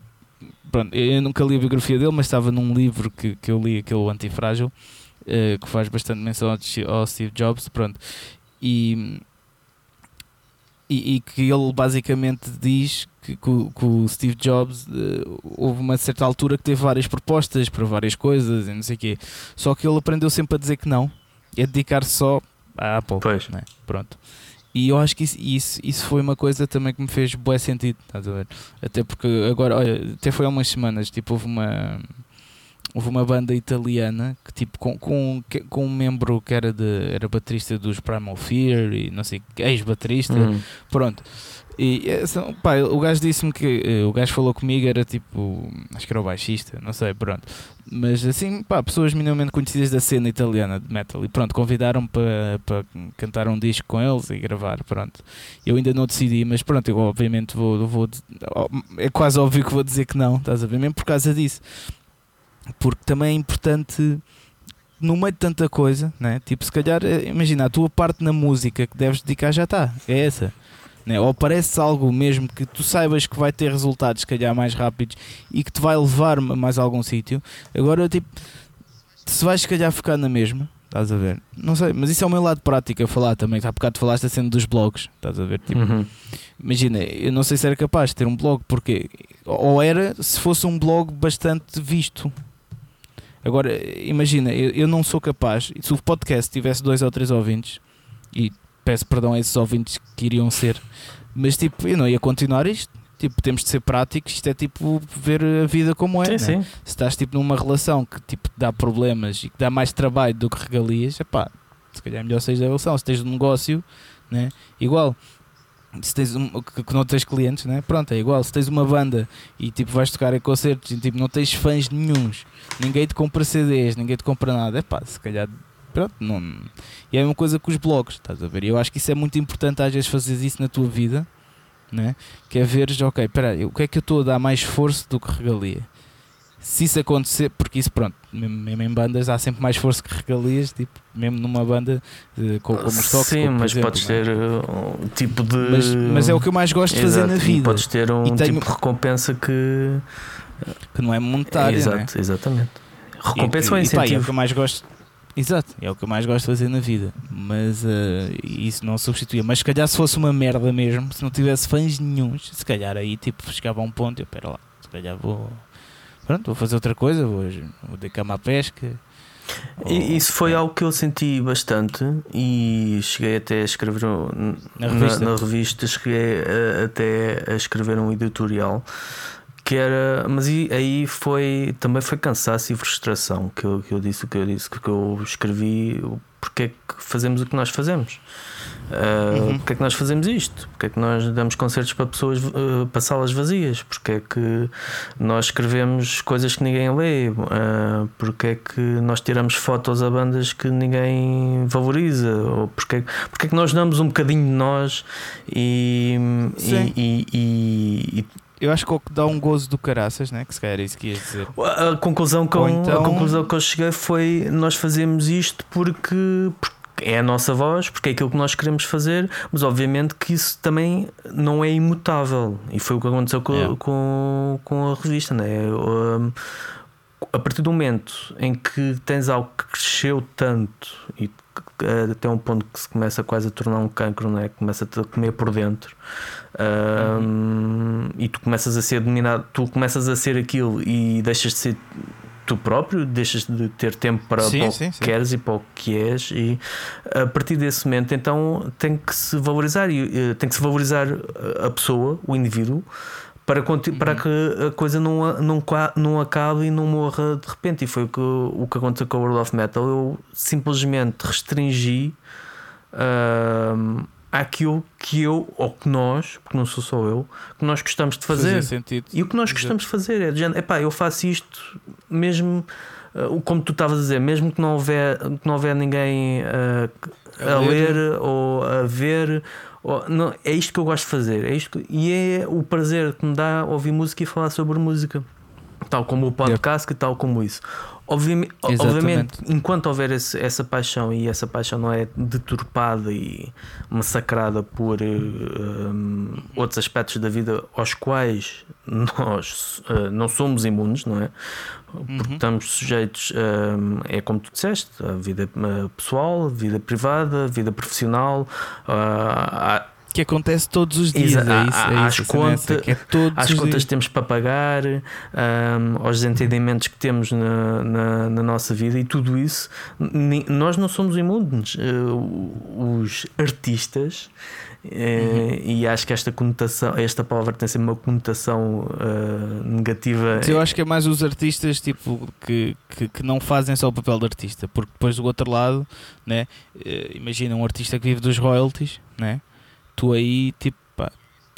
pronto, eu nunca li a biografia dele, mas estava num livro que, que eu li, aquele Antifrágil, eh, que faz bastante menção ao, ao Steve Jobs, pronto, e e, e, que ele basicamente diz que, que, o, que o Steve Jobs uh, houve uma certa altura que teve várias propostas para várias coisas e não sei o quê. Só que ele aprendeu sempre a dizer que não, é dedicar-se só à Apple. Pois. Né? Pronto. E eu acho que isso, isso, isso foi uma coisa também que me fez bom sentido, estás a ver? Até porque agora, olha, até foi há umas semanas, tipo, houve uma houve uma banda italiana que tipo com, com, com um membro que era de era baterista dos Primal Fear e não sei ex-baterista. Hum. pronto. E essa- pá, o gajo disse-me que eh, o gajo falou comigo era tipo acho que era o baixista não sei pronto. Mas assim pá, pessoas minimamente conhecidas da cena italiana de metal. E pronto convidaram-me para para cantar um disco com eles e gravar pronto. Eu ainda não decidi mas pronto eu obviamente vou, vou é quase óbvio que vou dizer que não estás a ver? Mesmo por causa disso porque também é importante no meio de tanta coisa, né? tipo se calhar, eh, imagina, a tua parte na música que deves dedicar já está, é essa. Né? Ou parece algo mesmo que tu saibas que vai ter resultados, se calhar mais rápidos e que te vai levar a mais a algum sítio. Agora, tipo, se vais se calhar ficar na mesma, estás a ver? Não sei, mas isso é o meu lado prático a falar também. Há bocado falaste a cena dos blogs, estás a ver? Tipo, Uhum. Imagina, eu não sei se era capaz de ter um blog, porque ou era se fosse um blog bastante visto. Agora, imagina, eu, eu não sou capaz, se o podcast tivesse dois ou três ouvintes, e peço perdão a esses ouvintes que iriam ser, mas tipo, eu não ia continuar isto. Tipo, temos de ser práticos, isto é tipo ver a vida como é. Sim, né? sim. Se estás tipo numa relação que tipo dá problemas e que dá mais trabalho do que regalias, epá, se calhar é melhor seis da relação. Se tens um negócio, né? igual. Se tens um, que, não tens clientes, né? pronto, é igual. Se tens uma banda e tipo vais tocar em concertos e tipo, não tens fãs nenhuns, ninguém te compra CDs, ninguém te compra nada, epá, se calhar pronto, não. E é a mesma coisa com os blogs, estás a ver? E eu acho que isso é muito importante às vezes fazeres isso na tua vida, né? que é veres, ok, espera o que é que eu estou a dar mais esforço do que regalia? Se isso acontecer, porque isso pronto, mesmo, em bandas há sempre mais esforço que regalias, tipo, mesmo numa banda eh, co- como os toques. Sim, como, mas exemplo, podes é? ter uh, um tipo de. Mas, mas é o que eu mais gosto de fazer Exato, na e vida, Podes ter um E tenho- tipo de recompensa que. que não é monetária, né? Exato, exatamente. Recompensa ou E- e- e pá, é o incentivo? que eu mais gosto. Exato, é o que eu mais gosto de fazer na vida. Mas eh, isso não substituía. Mas se calhar se fosse uma merda mesmo, se não tivesse fãs nenhuns, se calhar aí tipo chegava a um ponto, eu pera lá, se calhar vou. Pronto, vou fazer outra coisa, vou, vou dedicar-me à pesca. ou- Isso foi é, algo que eu senti bastante e cheguei até a escrever Na revista? na revista, cheguei a- até a escrever um editorial que era, mas aí- aí foi também foi cansaço e frustração que eu, que eu disse o que eu disse, que eu escrevi porque é que fazemos o que nós fazemos. Uh, Uhum. Porque é que nós fazemos isto? Porque é que nós damos concertos para pessoas, uh, para salas vazias? Porque é que nós escrevemos coisas que ninguém lê? Uh, porque é que nós tiramos fotos a bandas que ninguém valoriza? Ou porque, é- porque é que nós damos um bocadinho de nós e, Sim. e, e- e- Eu acho que o que dá um gozo do caraças, né? que se calhar é isso que ia dizer. a, conclusão que eu, então- a conclusão que eu cheguei foi nós fazemos isto porque, porque é a nossa voz, porque é aquilo que nós queremos fazer, mas obviamente que isso também não é imutável. E foi o que aconteceu com, É. com, com a revista, né? A partir do momento em que tens algo que cresceu tanto e eh, até um ponto que se começa quase a tornar um cancro, né? começa-te a comer por dentro um, e tu começas a ser dominado, tu começas a ser aquilo e deixas de ser tu próprio, deixas de ter tempo para, Sim, para o sim, que sim. queres e para o que és, e a partir desse momento então tem que se valorizar e eh, tem que se valorizar a pessoa, o indivíduo, para, para Uhum. que a coisa não, não, não acabe e não morra de repente. E foi o que, o que aconteceu com o World of Metal. Eu simplesmente restringi ahm, àquilo que eu, ou que nós, porque não sou só eu, que nós gostamos de fazer. E o que nós Exato. gostamos de fazer é de género, epá, eu faço isto mesmo, o como tu estavas a dizer, mesmo que não houver, que não houver ninguém ah, a, A ler. ler ou a ver. ou- não, é isto que eu gosto de fazer. É isto que- e é o prazer que me dá ouvir música e falar sobre música. Tal como o podcast e tal como isso. Obviamente, obviamente enquanto houver esse- essa paixão e essa paixão não é deturpada e massacrada por eh, um, outros aspectos da vida aos quais nós eh, não somos imunes, não é? Porque Uhum. estamos sujeitos, um, é como tu disseste, a vida eh, pessoal, vida privada, vida profissional, ah, que acontece todos os dias. Exa- é isso, é às isso, conta- é às contas dias. que temos para pagar, ahm, aos desentendimentos que temos na, na, na nossa vida e tudo isso, nós não somos imunes. Eh, os artistas, eh, Uhum. e acho que esta conotação, esta palavra tem sempre uma conotação ah, negativa. Mas eu acho que é mais os artistas tipo, que, que, que não fazem só o papel de artista, porque depois do outro lado, né, eh, imagina um artista que vive dos royalties, né, tu aí, tipo, pá,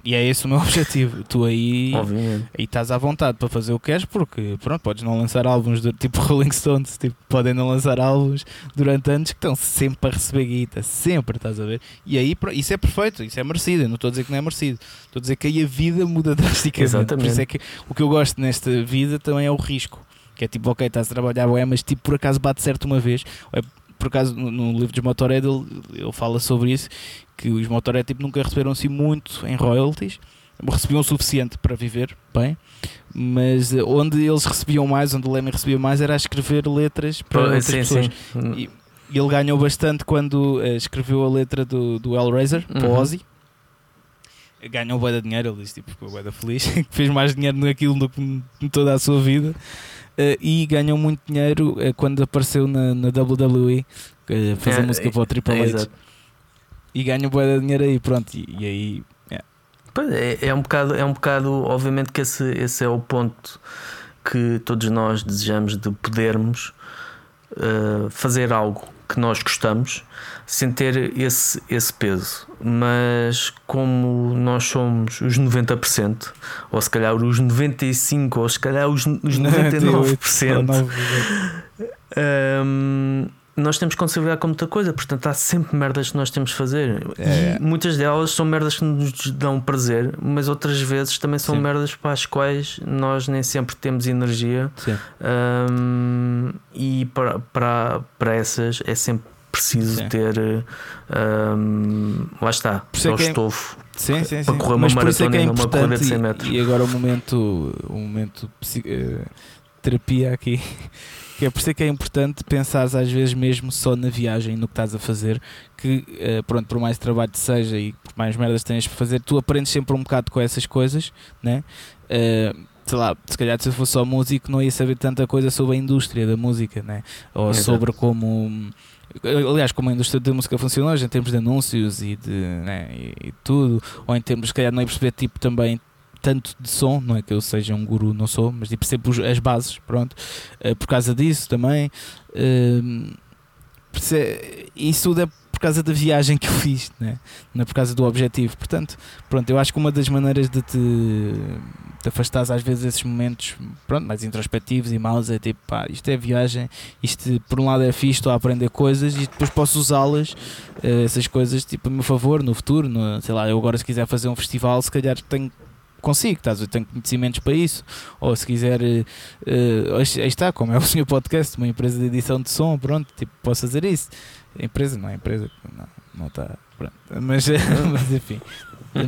e é esse o meu objetivo, tu aí, Obviamente. aí estás à vontade para fazer o que queres, porque pronto, podes não lançar álbuns de- tipo Rolling Stones, tipo, podem não lançar álbuns durante anos que estão sempre a receber guita, sempre, estás a ver? E aí, isso é perfeito, isso é merecido, eu não estou a dizer que não é merecido, estou a dizer que aí a vida muda drasticamente. Por isso Exatamente. é que o que eu gosto nesta vida também é o risco. Que é tipo, ok, estás a trabalhar bué, mas tipo, por acaso bate certo uma vez. É, por acaso, no, no livro dos Motorhead, ele, ele fala sobre isso, que os Motorhead tipo, nunca receberam assim muito em royalties, recebiam o suficiente para viver bem, mas onde eles recebiam mais, onde o Lemmy recebia mais, era a escrever letras para outras sim, pessoas. sim. E, e ele ganhou bastante quando eh, escreveu a letra do, do Hellraiser para o Uhum. Ozzy. Ganhou bué de dinheiro, ele disse tipo, ficou bué feliz, que fez mais dinheiro naquilo do que em toda a sua vida. Eh, e ganhou muito dinheiro eh, quando apareceu na, na WWE, eh, fazer É, música para o Triple É, H. E ganhou bué de dinheiro aí, pronto. E, e aí, Pois é, é um bocado, é um bocado, obviamente que esse, esse é o ponto que todos nós desejamos de podermos uh, fazer algo que nós gostamos sem ter esse, esse peso. Mas como nós somos os 90%, ou se calhar os 95%, ou se calhar os, os 99%, Hum, nós temos que considerar como muita coisa, portanto há sempre merdas que nós temos de fazer. É. E muitas delas são merdas que nos dão prazer, mas outras vezes também são Sim. merdas para as quais nós nem sempre temos energia. sim. Hum, e para, para, para essas é sempre preciso Sim. ter hum, lá está, isso é é é- estofo. Sim, sim. Para correr uma é que é maratona e uma corrida de importante 100 e- metros. E, agora o momento, o momento eh, terapia aqui, que é por isso é que é importante pensar às vezes mesmo só na viagem, no que estás a fazer, que eh, pronto, por mais trabalho que seja e por mais merdas tenhas para fazer, tu aprendes sempre um bocado com essas coisas, né? Eh, sei lá, se calhar se eu fosse só músico não ia saber tanta coisa sobre a indústria da música, né? Ou Exato. sobre como aliás, como a indústria da música funciona hoje em termos de anúncios e de né, e, e tudo, ou em termos, se calhar, não é perceber tipo também tanto de som, não é que eu seja um guru, não sou, mas tipo, percebo as bases, pronto, eh, por causa disso também. Ehm, isso tudo é por causa da viagem que eu fiz, né? não é por causa do objetivo. Portanto, pronto, eu acho que uma das maneiras de te, te afastares às vezes desses momentos pronto, mais introspectivos e maus é tipo, pá, isto é viagem, isto por um lado é fixe, estou a aprender coisas e depois posso usá-las, eh, essas coisas, tipo, a meu favor, no futuro, no, sei lá, eu agora se quiser fazer um festival, se calhar tenho consigo, estás, ver, tenho conhecimentos para isso, ou se quiser, eh, aí está, como é o senhor podcast, uma empresa de edição de som, pronto, tipo, posso fazer isso. Empresa, não é empresa, não, não está, pronto, mas, mas enfim,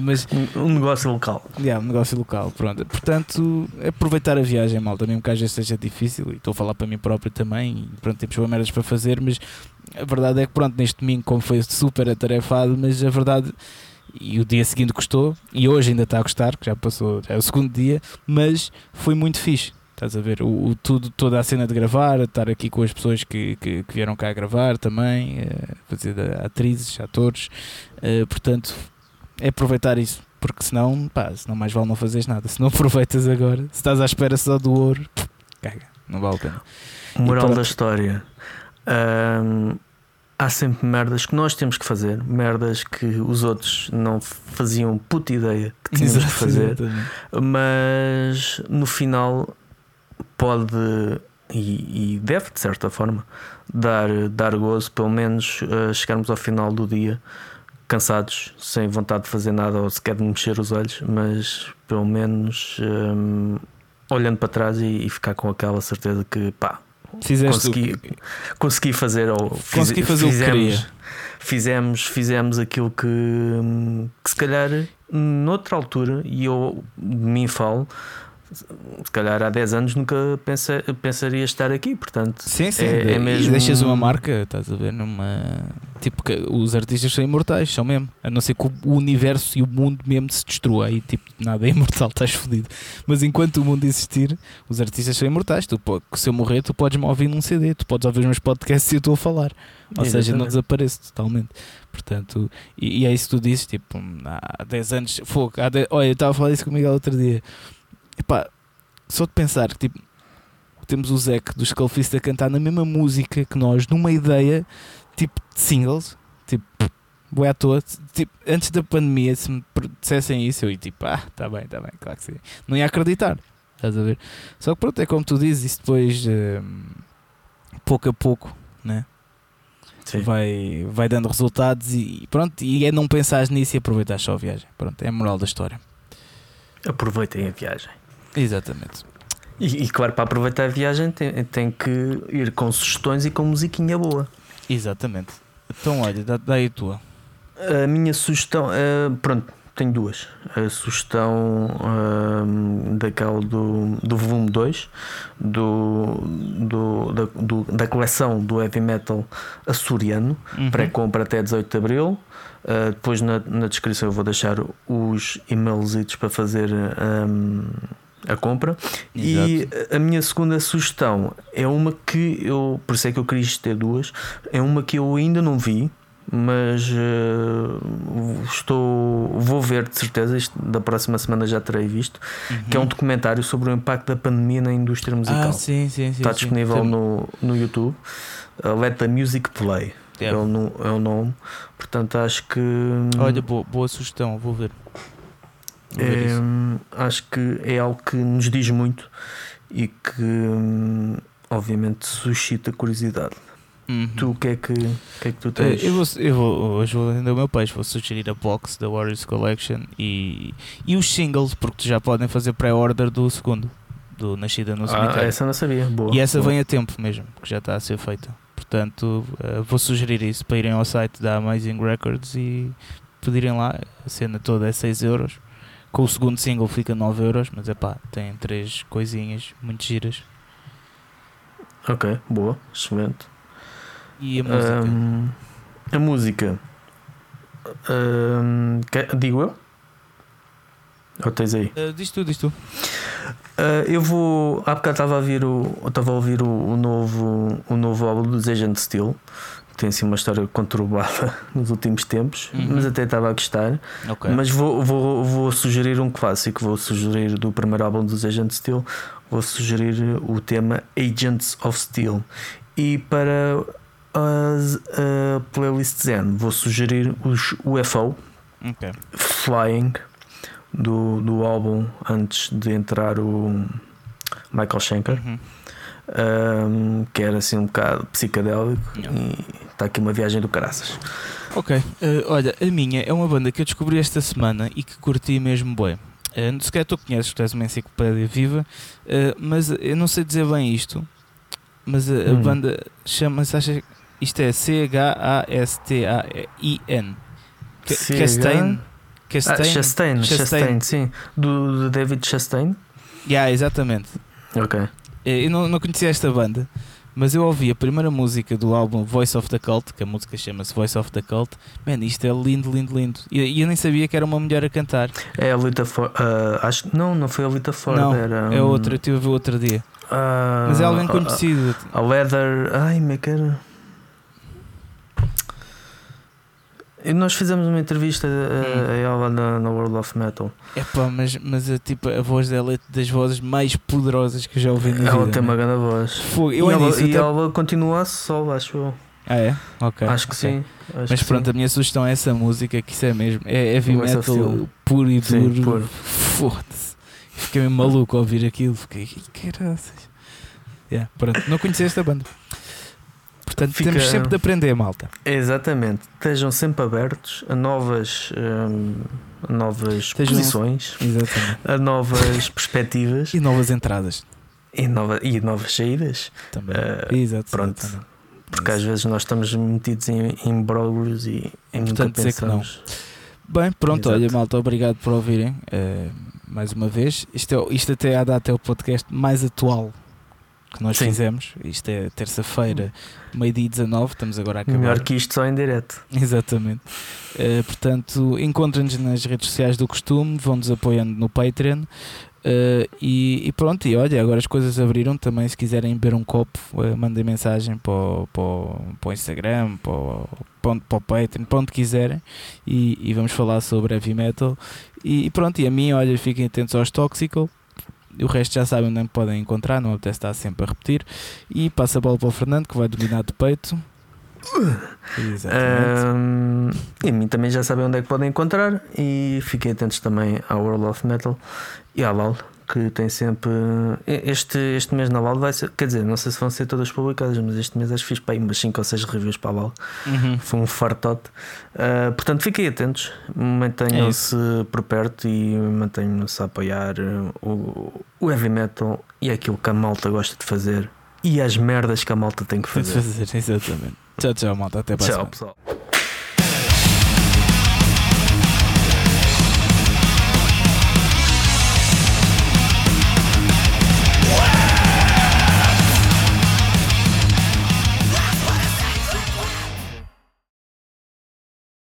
mas Um, um negócio local. Yeah, um negócio local, pronto. Portanto, aproveitar a viagem, malta, mesmo que às vezes seja difícil, e estou a falar para mim próprio também, e pronto, temos merdas para fazer, mas a verdade é que, pronto, neste domingo, como foi super atarefado, mas a verdade, e o dia seguinte gostou, e hoje ainda está a gostar, que já passou, já é o segundo dia, mas foi muito fixe. Estás a ver? O, o tudo, toda a cena de gravar, estar aqui com as pessoas que, que, que vieram cá gravar também, eh, fazer atrizes, atores, eh, portanto, é aproveitar isso, porque senão, pá, senão mais vale não fazeres nada. Se não aproveitas agora, se estás à espera só do ouro, caga, não vale a pena. Moral da história. Hum, há sempre merdas que nós temos que fazer, merdas que os outros não faziam puta ideia que tínhamos que fazer, mas no final pode e, e deve, de certa forma, dar, dar gozo, pelo menos uh, chegarmos ao final do dia cansados, sem vontade de fazer nada ou sequer de mexer os olhos, mas pelo menos hum, olhando para trás e, e ficar com aquela certeza que pá, Fizeste consegui, que- consegui fazer ou fiz- Consegui fazer o que fizemos, queria. fizemos, fizemos aquilo que, que se calhar noutra altura, e eu de mim falo, se calhar há 10 anos nunca pensa, pensaria estar aqui, portanto. Sim, sim. É, é e mesmo- deixas uma marca, estás a ver? Numa. Tipo, que os artistas são imortais, são mesmo. A não ser que o universo e o mundo mesmo se destrua. Aí, tipo, nada é imortal, estás fodido. Mas enquanto o mundo existir, os artistas são imortais. Tu, se eu morrer, tu podes me ouvir num CD, tu podes ouvir os meus podcasts e eu estou a falar. Ou seja, não desapareço totalmente. Portanto, e, e é isso que tu dizes, tipo, há 10 anos, fogo, há 10 olha, eu estava a falar isso com o Miguel outro dia. Epá, só de pensar que, tipo, temos o Zeke do Skullfist a cantar na mesma música que nós, numa ideia, tipo, de singles, tipo, boé à toa, tipo, antes da pandemia, se me dissessem isso, eu ia tipo, ah, tá bem, tá bem, claro que sim. Não ia acreditar, estás a ver? Só que pronto, é como tu dizes, isso depois, hum, pouco a pouco, né? Sim. vai, vai dando resultados e pronto, e é não pensar nisso e aproveitar só a viagem. Pronto, é a moral da história. Aproveitem a viagem. Exatamente. E, e claro, para aproveitar a viagem tem, tem que ir com sugestões e com musiquinha boa. Exatamente. Então, olha, dá, dá aí a tua. A minha sugestão, eh, pronto, tenho duas. A sugestão ahm, daquela do, do volume 2 do, do, da, do- da coleção do heavy metal açoriano, Uhum. pré-compra até 18 de Abril. Uh, depois na, na descrição eu vou deixar os e-mails para fazer ahm, a compra. E a minha segunda sugestão é uma que eu, por isso é que eu queria ter duas, é uma que eu ainda não vi, mas eh, estou, vou ver de certeza, isto da próxima semana já terei visto, que é um documentário sobre o impacto da pandemia na indústria musical. Uhum. Ah, sim, sim, sim. Está disponível no, no YouTube. Uh, Let the Music Play é, o, é o nome. Portanto, acho que. Olha, boa, boa sugestão, vou ver. É, acho que é algo que nos diz muito e que, hum, obviamente, suscita curiosidade. Uhum. Tu, o que é que, que, é que tu Eh, tens? Eu, vou, eu vou, hoje vou vender o meu peixe, vou sugerir a box da Warriors Collection e, e os singles, porque já podem fazer pré-order do segundo, do Nascida no ah, Cemitério. essa eu não sabia. Boa. E essa boa. vem a tempo mesmo, que já está a ser feita. Portanto, eh, vou sugerir isso para irem ao site da Amazing Records e pedirem lá. A cena toda é 6 euros. Com o segundo single fica 9 euros, mas é pá, tem três coisinhas muito giras. Ok, boa, excelente. E a música? Hum, a música. Hum, que- digo eu? Ou tens aí? Eh, diz tu, diz tu. Uh, eu vou. Há bocado estava a ouvir o. Estava a ouvir o, o novo, o novo álbum do Agent Steel, tem assim uma história conturbada nos últimos tempos, Uhum. mas até estava a gostar. Ok. Mas vou, vou, vou sugerir um clássico, vou sugerir do primeiro álbum dos Agent Steel, vou sugerir o tema Agents of Steel. E para as, a playlist Zen, vou sugerir os UFO, Ok. Flying do, do álbum antes de entrar o Michael Schenker, Uhum. Um, que era assim um bocado psicadélico Yeah. e está aqui uma viagem do caraças. Ok, eh, olha, a minha é uma banda que eu descobri esta semana e que curti mesmo bem. Uh, se calhar tu conheces, tu és uma enciclopédia viva, eh, mas eu não sei dizer bem isto. Mas a, a Hum. banda chama-se, acha, isto é C-H-A-S-T-A-I-N. Ca- CH? Castain? Ah, Castain? Chastain, Chastain. Chastain, sim, do, do David Chastain. Yeah, exatamente. Ok. Eh, Eu não, não conhecia esta banda, mas eu ouvi a primeira música do álbum Voice of the Cult, que a música chama-se Voice of the Cult. Man, isto é lindo, lindo, lindo. E e eu, nem sabia que era uma mulher a cantar. É a Lita Ford. ah, acho não, não foi a Lita Ford, Não, era. É hum, outra, eu ver outro dia. ah, Mas é alguém a- conhecido. A, a Leather. Ai, me quero. E nós fizemos uma entrevista a, Hum. a ela na, na World of Metal. É pá, mas, mas a, tipo, a voz dela é das vozes mais poderosas que eu já ouvi na ela vida. tem uma né? grande voz. Fogo, eu e ela, nisso e até- ela continua a solo, acho eu. Ah, é? Ok. acho que ok. sim. acho Mas que pronto, sim. a minha sugestão é essa música, que isso é mesmo. É heavy Voice of metal puro e Sim, duro. puro. Foda-se. Fiquei meio maluco ao ouvir aquilo. Fiquei, "Ih, caraças. Yeah, pronto, não conhecia esta banda. Portanto, Fica- temos sempre de aprender, malta. Exatamente. Estejam sempre abertos a novas, hum, a novas Estejam- posições, Exatamente. a novas perspectivas E novas entradas e, nova, e novas saídas. também. Eh, Exato. pronto. exatamente. Porque às vezes nós estamos metidos em, em bróglios e, e nunca Portanto, dizer que não. Bem, pronto, Exato. olha, malta, obrigado por ouvirem. Eh, mais uma vez. Isto, é, isto até à data é o podcast mais atual que nós Sim. fizemos. Isto é terça-feira, meio-dia e 19. Estamos agora a acabar. Melhor que isto só em direto. Exatamente. Eh, portanto, encontrem-nos nas redes sociais do costume, vão-nos apoiando no Patreon. eh, e, e pronto, e olha, agora as coisas abriram também. Se quiserem beber um copo, eh, mandem mensagem para o, para, o, para o Instagram, para o, para o- para o Patreon, para onde quiserem. E, e vamos falar sobre heavy metal. E, e pronto, e a mim, olha, fiquem atentos aos Toxical. O resto já sabem onde me podem encontrar, não apetece estar sempre a repetir. E passa a bola para o Fernando, que vai dominar de peito. Exatamente. Ahm, e mim também já sabem onde é que podem encontrar. E fiquem atentos também ao World of Metal e à LAL, que tem sempre. Este, este mês na LAL vai ser. Quer dizer, não sei se vão ser todas publicadas, mas este mês acho que fiz para aí umas 5 ou 6 reviews para a LAL. Uhum. Foi um fartote. Ah, portanto, fiquem atentos, mantenham-se por perto e mantenham-se a apoiar uh, o, o heavy metal e aquilo que a malta gosta de fazer e as merdas que a malta tem que Tem de fazer. fazer, exatamente. Tchau, tchau, malta. Até para Tchau, pessoal.